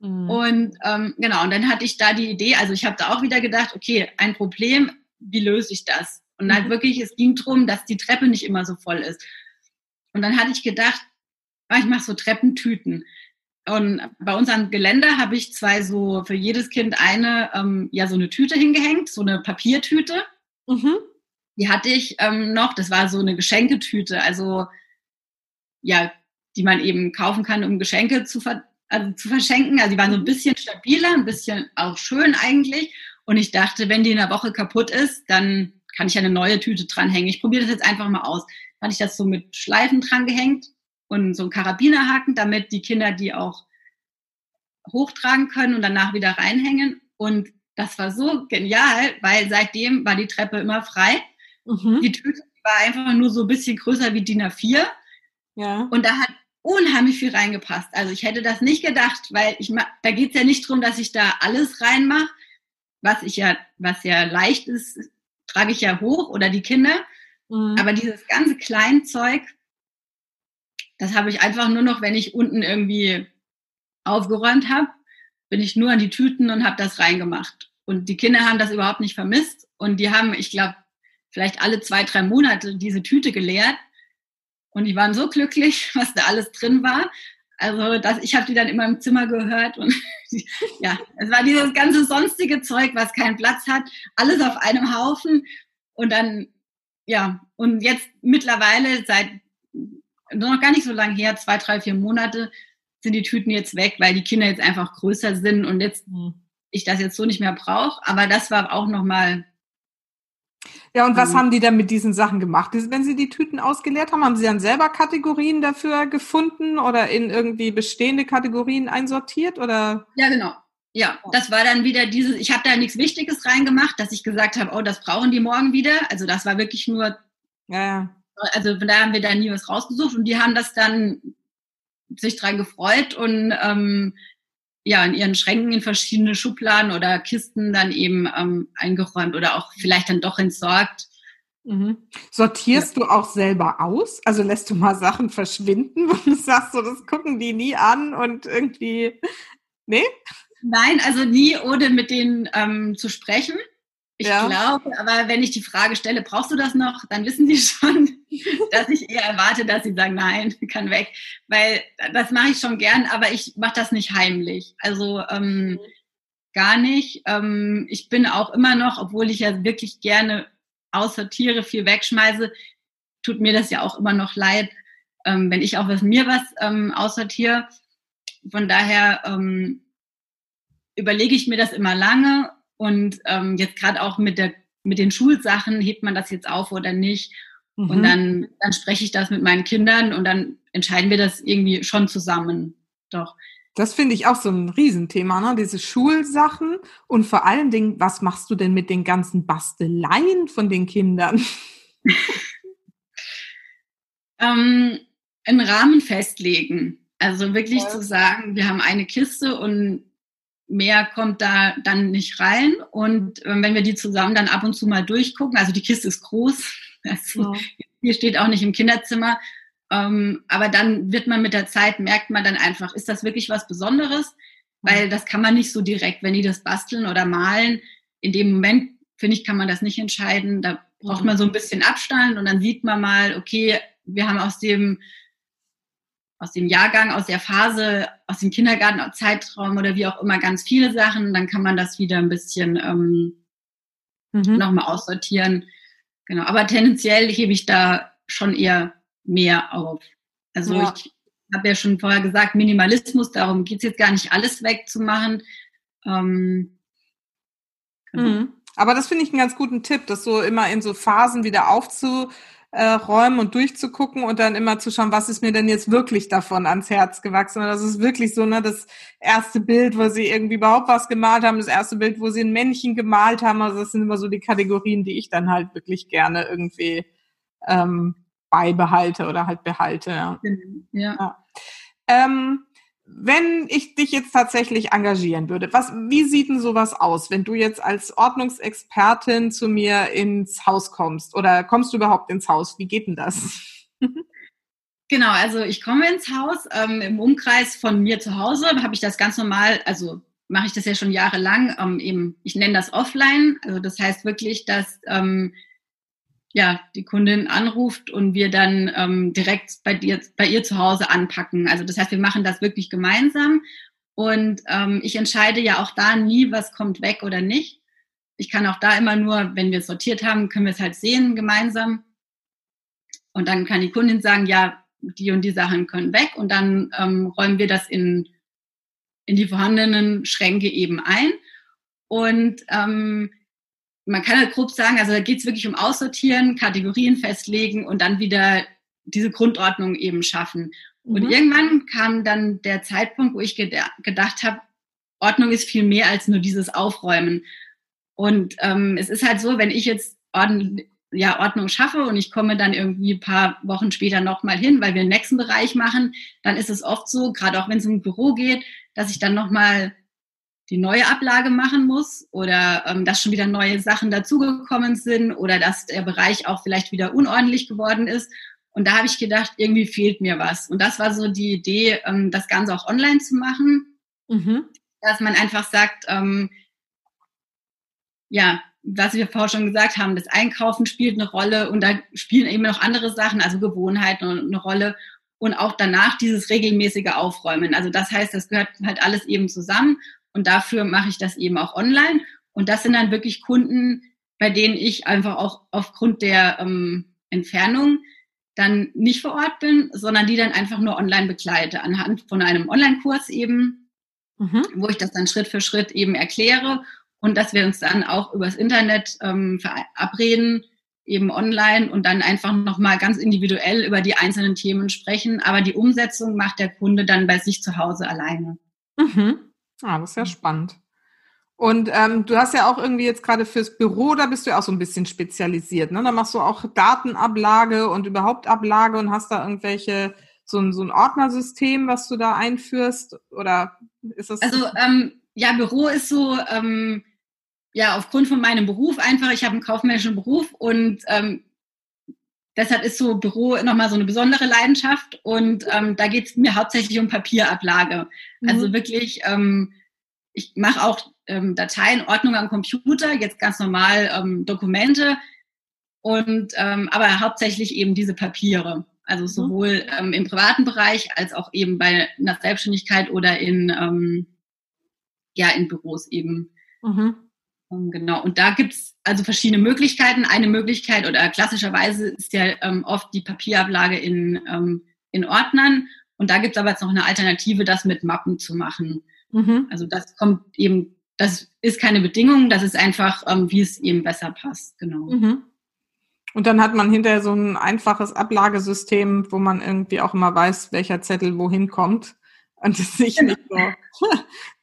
Mhm. Und ähm, genau, und dann hatte ich da die Idee, also ich habe da auch wieder gedacht, okay, ein Problem, wie löse ich das? Und mhm. halt wirklich, es ging darum, dass die Treppe nicht immer so voll ist. Und dann hatte ich gedacht, ah, ich mache so Treppentüten. Und bei uns am Geländer habe ich zwei so für jedes Kind eine, ähm, ja, so eine Tüte hingehängt, so eine Papiertüte. Mhm. Die hatte ich ähm, noch, das war so eine Geschenketüte, also ja, die man eben kaufen kann, um Geschenke zu, ver also zu verschenken. Also die waren so ein mhm. bisschen stabiler, ein bisschen auch schön eigentlich. Und ich dachte, wenn die in der Woche kaputt ist, dann kann ich eine neue Tüte dranhängen. Ich probiere das jetzt einfach mal aus. Dann hatte ich das so mit Schleifen dran gehängt und so einen Karabinerhaken, damit die Kinder die auch hochtragen können und danach wieder reinhängen. Und das war so genial, weil seitdem war die Treppe immer frei. Mhm. Die Tüte war einfach nur so ein bisschen größer wie DIN A4. Ja. Und da hat unheimlich viel reingepasst. Also ich hätte das nicht gedacht, weil ich da geht es ja nicht darum, dass ich da alles reinmache, was ich ja, was ja leicht ist, trage ich ja hoch oder die Kinder. Mhm. Aber dieses ganze Kleinzeug, das habe ich einfach nur noch, wenn ich unten irgendwie aufgeräumt habe, bin ich nur an die Tüten und habe das reingemacht. Und die Kinder haben das überhaupt nicht vermisst. Und die haben, ich glaube, vielleicht alle zwei, drei Monate diese Tüte geleert. Und die waren so glücklich, was da alles drin war. Also das, ich habe die dann immer im Zimmer gehört und ja, es war dieses ganze sonstige Zeug, was keinen Platz hat, alles auf einem Haufen und dann ja und jetzt mittlerweile seit noch gar nicht so lange her, zwei, drei, vier Monate, sind die Tüten jetzt weg, weil die Kinder jetzt einfach größer sind und jetzt mhm. ich das jetzt so nicht mehr brauche. Aber das war auch nochmal. Ja, und was ähm, haben die dann mit diesen Sachen gemacht? Wenn sie die Tüten ausgeleert haben, haben sie dann selber Kategorien dafür gefunden oder in irgendwie bestehende Kategorien einsortiert? Oder? Ja, genau. Ja, das war dann wieder dieses, ich habe da nichts Wichtiges reingemacht, dass ich gesagt habe, oh, das brauchen die morgen wieder. Also das war wirklich nur ja, ja also da haben wir da nie was rausgesucht und die haben das dann sich dran gefreut und ähm, ja in ihren Schränken in verschiedene Schubladen oder Kisten dann eben ähm, eingeräumt oder auch vielleicht dann doch entsorgt. Mhm. Sortierst ja. du auch selber aus? Also lässt du mal Sachen verschwinden, du sagst, so das gucken die nie an und irgendwie, nee? Nein, also nie, ohne mit denen ähm, zu sprechen. Ich ja. glaube, aber wenn ich die Frage stelle, brauchst du das noch, dann wissen sie schon, dass ich eher erwarte, dass sie sagen, nein, kann weg. Weil das mache ich schon gern, aber ich mache das nicht heimlich. Also ähm, gar nicht. Ähm, ich bin auch immer noch, obwohl ich ja wirklich gerne aussortiere, viel wegschmeiße, tut mir das ja auch immer noch leid, ähm, wenn ich auch was mir was ähm, aussortiere. Von daher ähm, überlege ich mir das immer lange und ähm, jetzt gerade auch mit, der, mit den Schulsachen, hebt man das jetzt auf oder nicht? Mhm. Und dann, dann spreche ich das mit meinen Kindern und dann entscheiden wir das irgendwie schon zusammen. Doch. Das finde ich auch so ein Riesenthema, ne? diese Schulsachen und vor allen Dingen, was machst du denn mit den ganzen Basteleien von den Kindern? ähm, einen Rahmen festlegen. Also wirklich ja. zu sagen, wir haben eine Kiste und mehr kommt da dann nicht rein. Und äh, wenn wir die zusammen dann ab und zu mal durchgucken, also die Kiste ist groß, also ja. hier steht auch nicht im Kinderzimmer, ähm, aber dann wird man mit der Zeit, merkt man dann einfach, ist das wirklich was Besonderes? Weil das kann man nicht so direkt, wenn die das basteln oder malen, in dem Moment, finde ich, kann man das nicht entscheiden. Da braucht man so ein bisschen Abstand und dann sieht man mal, okay, wir haben aus dem aus dem Jahrgang, aus der Phase, aus dem Kindergartenzeitraum oder wie auch immer ganz viele Sachen. Dann kann man das wieder ein bisschen ähm, mhm. nochmal aussortieren. Genau, aber tendenziell hebe ich da schon eher mehr auf. Also ja. ich habe ja schon vorher gesagt, Minimalismus, darum geht es jetzt gar nicht alles wegzumachen. Ähm, genau. mhm. Aber das finde ich einen ganz guten Tipp, das so immer in so Phasen wieder aufzuräumen und durchzugucken und dann immer zu schauen, was ist mir denn jetzt wirklich davon ans Herz gewachsen. Und das ist wirklich so, ne, das erste Bild, wo sie irgendwie überhaupt was gemalt haben, das erste Bild, wo sie ein Männchen gemalt haben. Also das sind immer so die Kategorien, die ich dann halt wirklich gerne irgendwie ähm, beibehalte oder halt behalte. Ja. ja. ja. Ähm, wenn ich dich jetzt tatsächlich engagieren würde, was, wie sieht denn sowas aus, wenn du jetzt als Ordnungsexpertin zu mir ins Haus kommst oder kommst du überhaupt ins Haus? Wie geht denn das? Genau, also ich komme ins Haus. Ähm, Im Umkreis von mir zu Hause habe ich das ganz normal, also mache ich das ja schon jahrelang, ähm, eben, ich nenne das offline. Also das heißt wirklich, dass ähm, ja, die Kundin anruft und wir dann ähm, direkt bei dir, bei ihr zu Hause anpacken. Also das heißt, wir machen das wirklich gemeinsam und ähm, ich entscheide ja auch da nie, was kommt weg oder nicht. Ich kann auch da immer nur, wenn wir es sortiert haben, können wir es halt sehen gemeinsam. Und dann kann die Kundin sagen, ja, die und die Sachen können weg und dann ähm, räumen wir das in, in die vorhandenen Schränke eben ein. Und ähm, man kann halt grob sagen, also da geht es wirklich um Aussortieren, Kategorien festlegen und dann wieder diese Grundordnung eben schaffen. Mhm. Und irgendwann kam dann der Zeitpunkt, wo ich gedacht habe, Ordnung ist viel mehr als nur dieses Aufräumen. Und ähm, es ist halt so, wenn ich jetzt Ordnung, ja, Ordnung schaffe und ich komme dann irgendwie ein paar Wochen später nochmal hin, weil wir den nächsten Bereich machen, dann ist es oft so, gerade auch wenn es um Büro geht, dass ich dann nochmal die neue Ablage machen muss oder ähm, dass schon wieder neue Sachen dazugekommen sind oder dass der Bereich auch vielleicht wieder unordentlich geworden ist. Und da habe ich gedacht, irgendwie fehlt mir was. Und das war so die Idee, ähm, das Ganze auch online zu machen, mhm. dass man einfach sagt, ähm, ja, was wir vorher schon gesagt haben, das Einkaufen spielt eine Rolle und da spielen eben noch andere Sachen, also Gewohnheiten eine Rolle und auch danach dieses regelmäßige Aufräumen. Also das heißt, das gehört halt alles eben zusammen und dafür mache ich das eben auch online. Und das sind dann wirklich Kunden, bei denen ich einfach auch aufgrund der ähm, Entfernung dann nicht vor Ort bin, sondern die dann einfach nur online begleite, anhand von einem Online-Kurs eben, mhm. wo ich das dann Schritt für Schritt eben erkläre und dass wir uns dann auch übers Internet ähm, verabreden, eben online und dann einfach nochmal ganz individuell über die einzelnen Themen sprechen. Aber die Umsetzung macht der Kunde dann bei sich zu Hause alleine. Mhm. Ah, das ist ja spannend. Und ähm, du hast ja auch irgendwie jetzt gerade fürs Büro, da bist du ja auch so ein bisschen spezialisiert. Ne? Da machst du auch Datenablage und überhaupt Ablage und hast da irgendwelche, so ein, so ein Ordnersystem, was du da einführst? Oder ist das? Also ähm, ja, Büro ist so, ähm, ja, aufgrund von meinem Beruf einfach, ich habe einen kaufmännischen Beruf und ähm, deshalb ist so Büro nochmal so eine besondere Leidenschaft und ähm, da geht es mir hauptsächlich um Papierablage. Mhm. Also wirklich, ähm, ich mache auch ähm, Dateien, Ordnung am Computer, jetzt ganz normal ähm, Dokumente und ähm, aber hauptsächlich eben diese Papiere. Also mhm. sowohl ähm, im privaten Bereich als auch eben bei einer Selbstständigkeit oder in ähm, ja in Büros eben. Mhm. Genau, und da gibt's also verschiedene Möglichkeiten. Eine Möglichkeit oder klassischerweise ist ja ähm, oft die Papierablage in, ähm, in Ordnern. Und da gibt's aber jetzt noch eine Alternative, das mit Mappen zu machen. Mhm. Also das kommt eben, das ist keine Bedingung, das ist einfach, ähm, wie es eben besser passt. Genau. Mhm. Und dann hat man hinterher so ein einfaches Ablagesystem, wo man irgendwie auch immer weiß, welcher Zettel wohin kommt und es sich genau. nicht so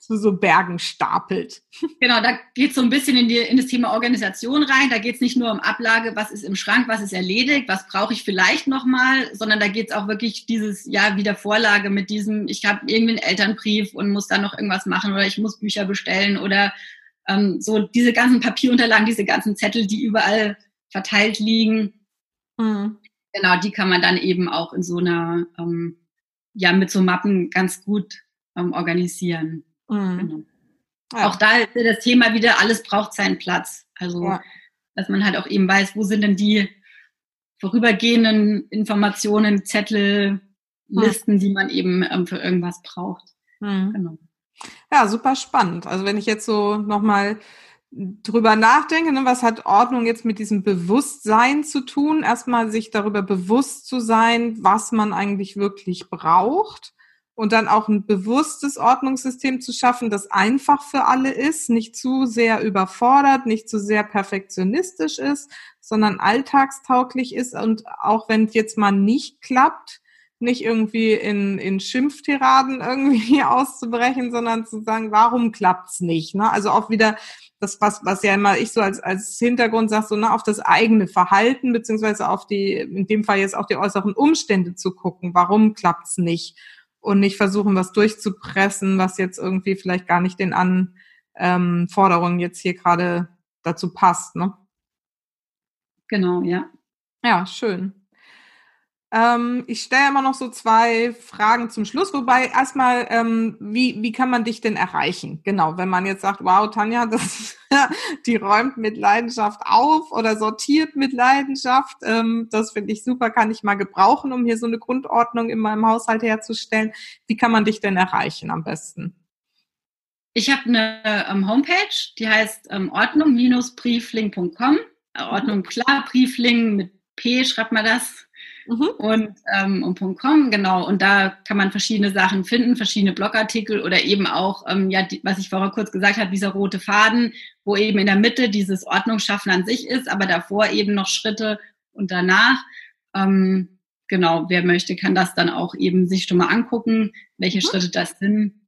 zu so Bergen stapelt. Genau, da geht es so ein bisschen in, die, in das Thema Organisation rein. Da geht es nicht nur um Ablage, was ist im Schrank, was ist erledigt, was brauche ich vielleicht nochmal, sondern da geht es auch wirklich dieses Jahr wieder Vorlage mit diesem, ich habe irgendwie einen Elternbrief und muss da noch irgendwas machen oder ich muss Bücher bestellen oder ähm, so diese ganzen Papierunterlagen, diese ganzen Zettel, die überall verteilt liegen. Mhm. Genau, die kann man dann eben auch in so einer, ähm, ja, mit so Mappen ganz gut ähm, organisieren. Mhm. Genau. Ja. Auch da ist das Thema wieder, alles braucht seinen Platz. Also, ja. dass man halt auch eben weiß, wo sind denn die vorübergehenden Informationen, Zettel. Listen, die man eben ähm, für irgendwas braucht. Mhm. Genau. Ja, super spannend. Also wenn ich jetzt so nochmal drüber nachdenke, ne, was hat Ordnung jetzt mit diesem Bewusstsein zu tun? Erstmal sich darüber bewusst zu sein, was man eigentlich wirklich braucht und dann auch ein bewusstes Ordnungssystem zu schaffen, das einfach für alle ist, nicht zu sehr überfordert, nicht zu sehr perfektionistisch ist, sondern alltagstauglich ist und auch wenn es jetzt mal nicht klappt, nicht irgendwie in, in Schimpftiraden irgendwie auszubrechen, sondern zu sagen, warum klappt's nicht? Ne? Also auch wieder das, was, was ja immer ich so als, als Hintergrund sage, so ne, auf das eigene Verhalten, beziehungsweise auf die, in dem Fall jetzt auch die äußeren Umstände zu gucken, warum klappt's nicht? Und nicht versuchen, was durchzupressen, was jetzt irgendwie vielleicht gar nicht den Anforderungen ähm, jetzt hier gerade dazu passt, ne? Genau, ja. Ja, schön. Ähm, ich stelle immer noch so zwei Fragen zum Schluss, wobei erstmal, ähm, wie, wie kann man dich denn erreichen? Genau, wenn man jetzt sagt, wow, Tanja, das, die räumt mit Leidenschaft auf oder sortiert mit Leidenschaft, ähm, das finde ich super, kann ich mal gebrauchen, um hier so eine Grundordnung in meinem Haushalt herzustellen. Wie kann man dich denn erreichen am besten? Ich habe eine ähm, Homepage, die heißt ähm, ordnung-briefling.com. Äh, Ordnung klar, Briefling mit P schreibt man das Mhm. Und, ähm, und .com, genau. Und da kann man verschiedene Sachen finden, verschiedene Blogartikel oder eben auch, ähm, ja, die, was ich vorher kurz gesagt habe, dieser rote Faden, wo eben in der Mitte dieses Ordnungsschaffen an sich ist, aber davor eben noch Schritte und danach. Ähm, genau, wer möchte, kann das dann auch eben sich schon mal angucken, welche mhm. Schritte das sind.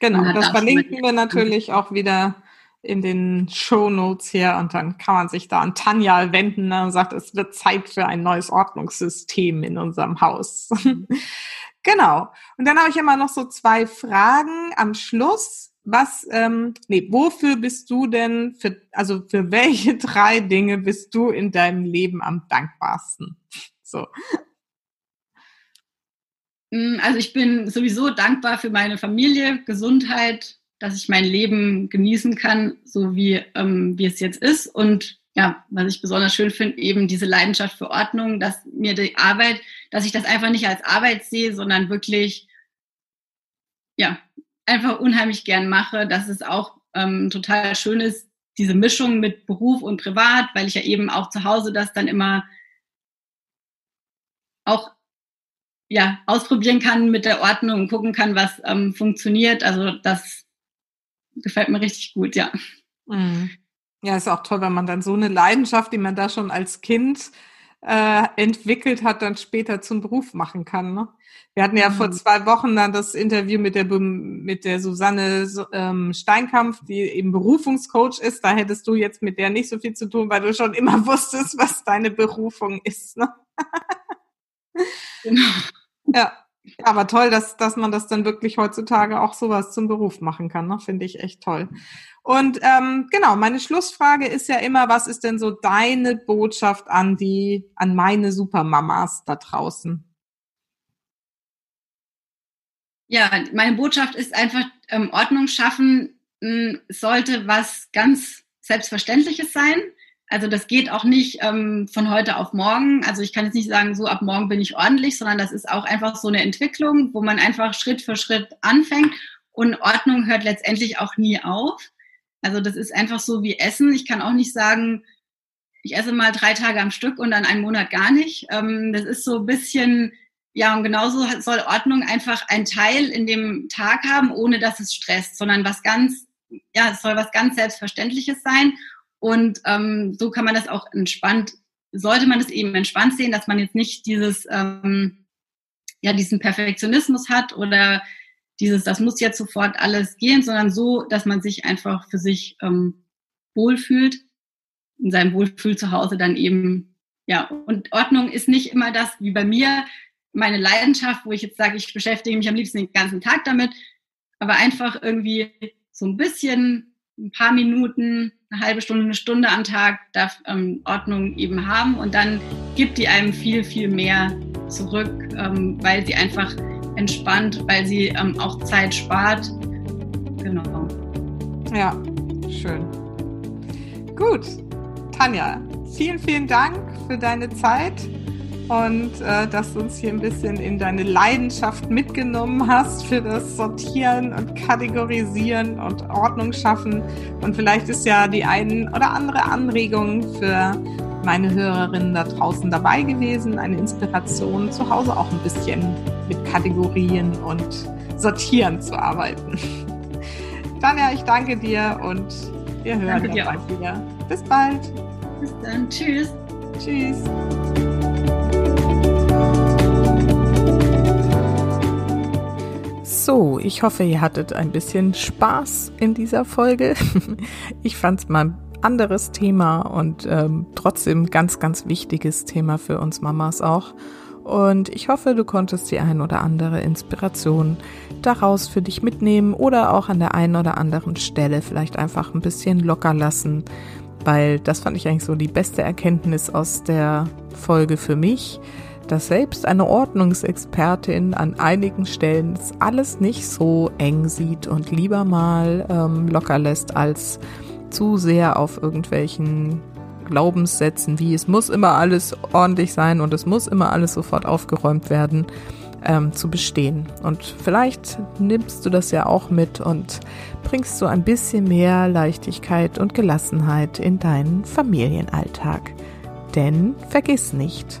Genau, das verlinken wir natürlich auch wieder in den Show Notes hier und dann kann man sich da an Tanja wenden ne, und sagt, es wird Zeit für ein neues Ordnungssystem in unserem Haus. genau. Und dann habe ich immer noch so zwei Fragen am Schluss. Was, ähm, nee, wofür bist du denn für, also für welche drei Dinge bist du in deinem Leben am dankbarsten? So. Mm, also ich bin sowieso dankbar für meine Familie, Gesundheit, dass ich mein Leben genießen kann, so wie, ähm, wie es jetzt ist. Und ja, was ich besonders schön finde, eben diese Leidenschaft für Ordnung, dass mir die Arbeit, dass ich das einfach nicht als Arbeit sehe, sondern wirklich, ja, einfach unheimlich gern mache, dass es auch ähm, total schön ist, diese Mischung mit Beruf und Privat, weil ich ja eben auch zu Hause das dann immer auch ja, ausprobieren kann mit der Ordnung und gucken kann, was ähm, funktioniert. Also das gefällt mir richtig gut, ja. Mhm. Ja, ist auch toll, wenn man dann so eine Leidenschaft, die man da schon als Kind äh, entwickelt hat, dann später zum Beruf machen kann. Ne? Wir hatten ja mhm. vor zwei Wochen dann das Interview mit der mit der Susanne ähm, Steinkampf, die eben Berufungscoach ist. Da hättest du jetzt mit der nicht so viel zu tun, weil du schon immer wusstest, was deine Berufung ist. Ne? genau. Ja. Ja, aber toll, dass, dass man das dann wirklich heutzutage auch sowas zum Beruf machen kann. Ne? Finde ich echt toll. Und ähm, genau, meine Schlussfrage ist ja immer, was ist denn so deine Botschaft an die, an meine Supermamas da draußen? Ja, meine Botschaft ist einfach, ähm, Ordnung schaffen mh, sollte was ganz Selbstverständliches sein. Also das geht auch nicht ähm, von heute auf morgen. Also ich kann jetzt nicht sagen, so ab morgen bin ich ordentlich, sondern das ist auch einfach so eine Entwicklung, wo man einfach Schritt für Schritt anfängt und Ordnung hört letztendlich auch nie auf. Also das ist einfach so wie Essen. Ich kann auch nicht sagen, ich esse mal drei Tage am Stück und dann einen Monat gar nicht. Ähm, das ist so ein bisschen, ja, und genauso soll Ordnung einfach ein Teil in dem Tag haben, ohne dass es stresst, sondern was ganz, ja, es soll was ganz Selbstverständliches sein. Und ähm, so kann man das auch entspannt, sollte man das eben entspannt sehen, dass man jetzt nicht dieses, ähm, ja, diesen Perfektionismus hat oder dieses, das muss jetzt sofort alles gehen, sondern so, dass man sich einfach für sich ähm, wohlfühlt, in seinem Wohlfühl zu Hause dann eben, ja, und Ordnung ist nicht immer das, wie bei mir, meine Leidenschaft, wo ich jetzt sage, ich beschäftige mich am liebsten den ganzen Tag damit, aber einfach irgendwie so ein bisschen ein paar Minuten, eine halbe Stunde, eine Stunde am Tag darf ähm, Ordnung eben haben und dann gibt die einem viel, viel mehr zurück, ähm, weil sie einfach entspannt, weil sie ähm, auch Zeit spart. Genau. Ja, schön. Gut, Tanja, vielen, vielen Dank für deine Zeit und äh, dass du uns hier ein bisschen in deine Leidenschaft mitgenommen hast für das Sortieren und Kategorisieren und Ordnung schaffen. Und vielleicht ist ja die ein oder andere Anregung für meine Hörerinnen da draußen dabei gewesen, eine Inspiration zu Hause auch ein bisschen mit Kategorien und Sortieren zu arbeiten. Tanja, ich danke dir und wir hören uns bald wieder. Bis bald. Bis dann. Tschüss. Tschüss. So, ich hoffe, ihr hattet ein bisschen Spaß in dieser Folge. Ich fand es mal ein anderes Thema und ähm, trotzdem ganz, ganz wichtiges Thema für uns Mamas auch. Und ich hoffe, du konntest die ein oder andere Inspiration daraus für dich mitnehmen oder auch an der einen oder anderen Stelle vielleicht einfach ein bisschen locker lassen, weil das fand ich eigentlich so die beste Erkenntnis aus der Folge für mich, dass selbst eine Ordnungsexpertin an einigen Stellen alles nicht so eng sieht und lieber mal ähm, locker lässt, als zu sehr auf irgendwelchen Glaubenssätzen wie es muss immer alles ordentlich sein und es muss immer alles sofort aufgeräumt werden, ähm, zu bestehen. Und vielleicht nimmst du das ja auch mit und bringst so ein bisschen mehr Leichtigkeit und Gelassenheit in deinen Familienalltag. Denn vergiss nicht,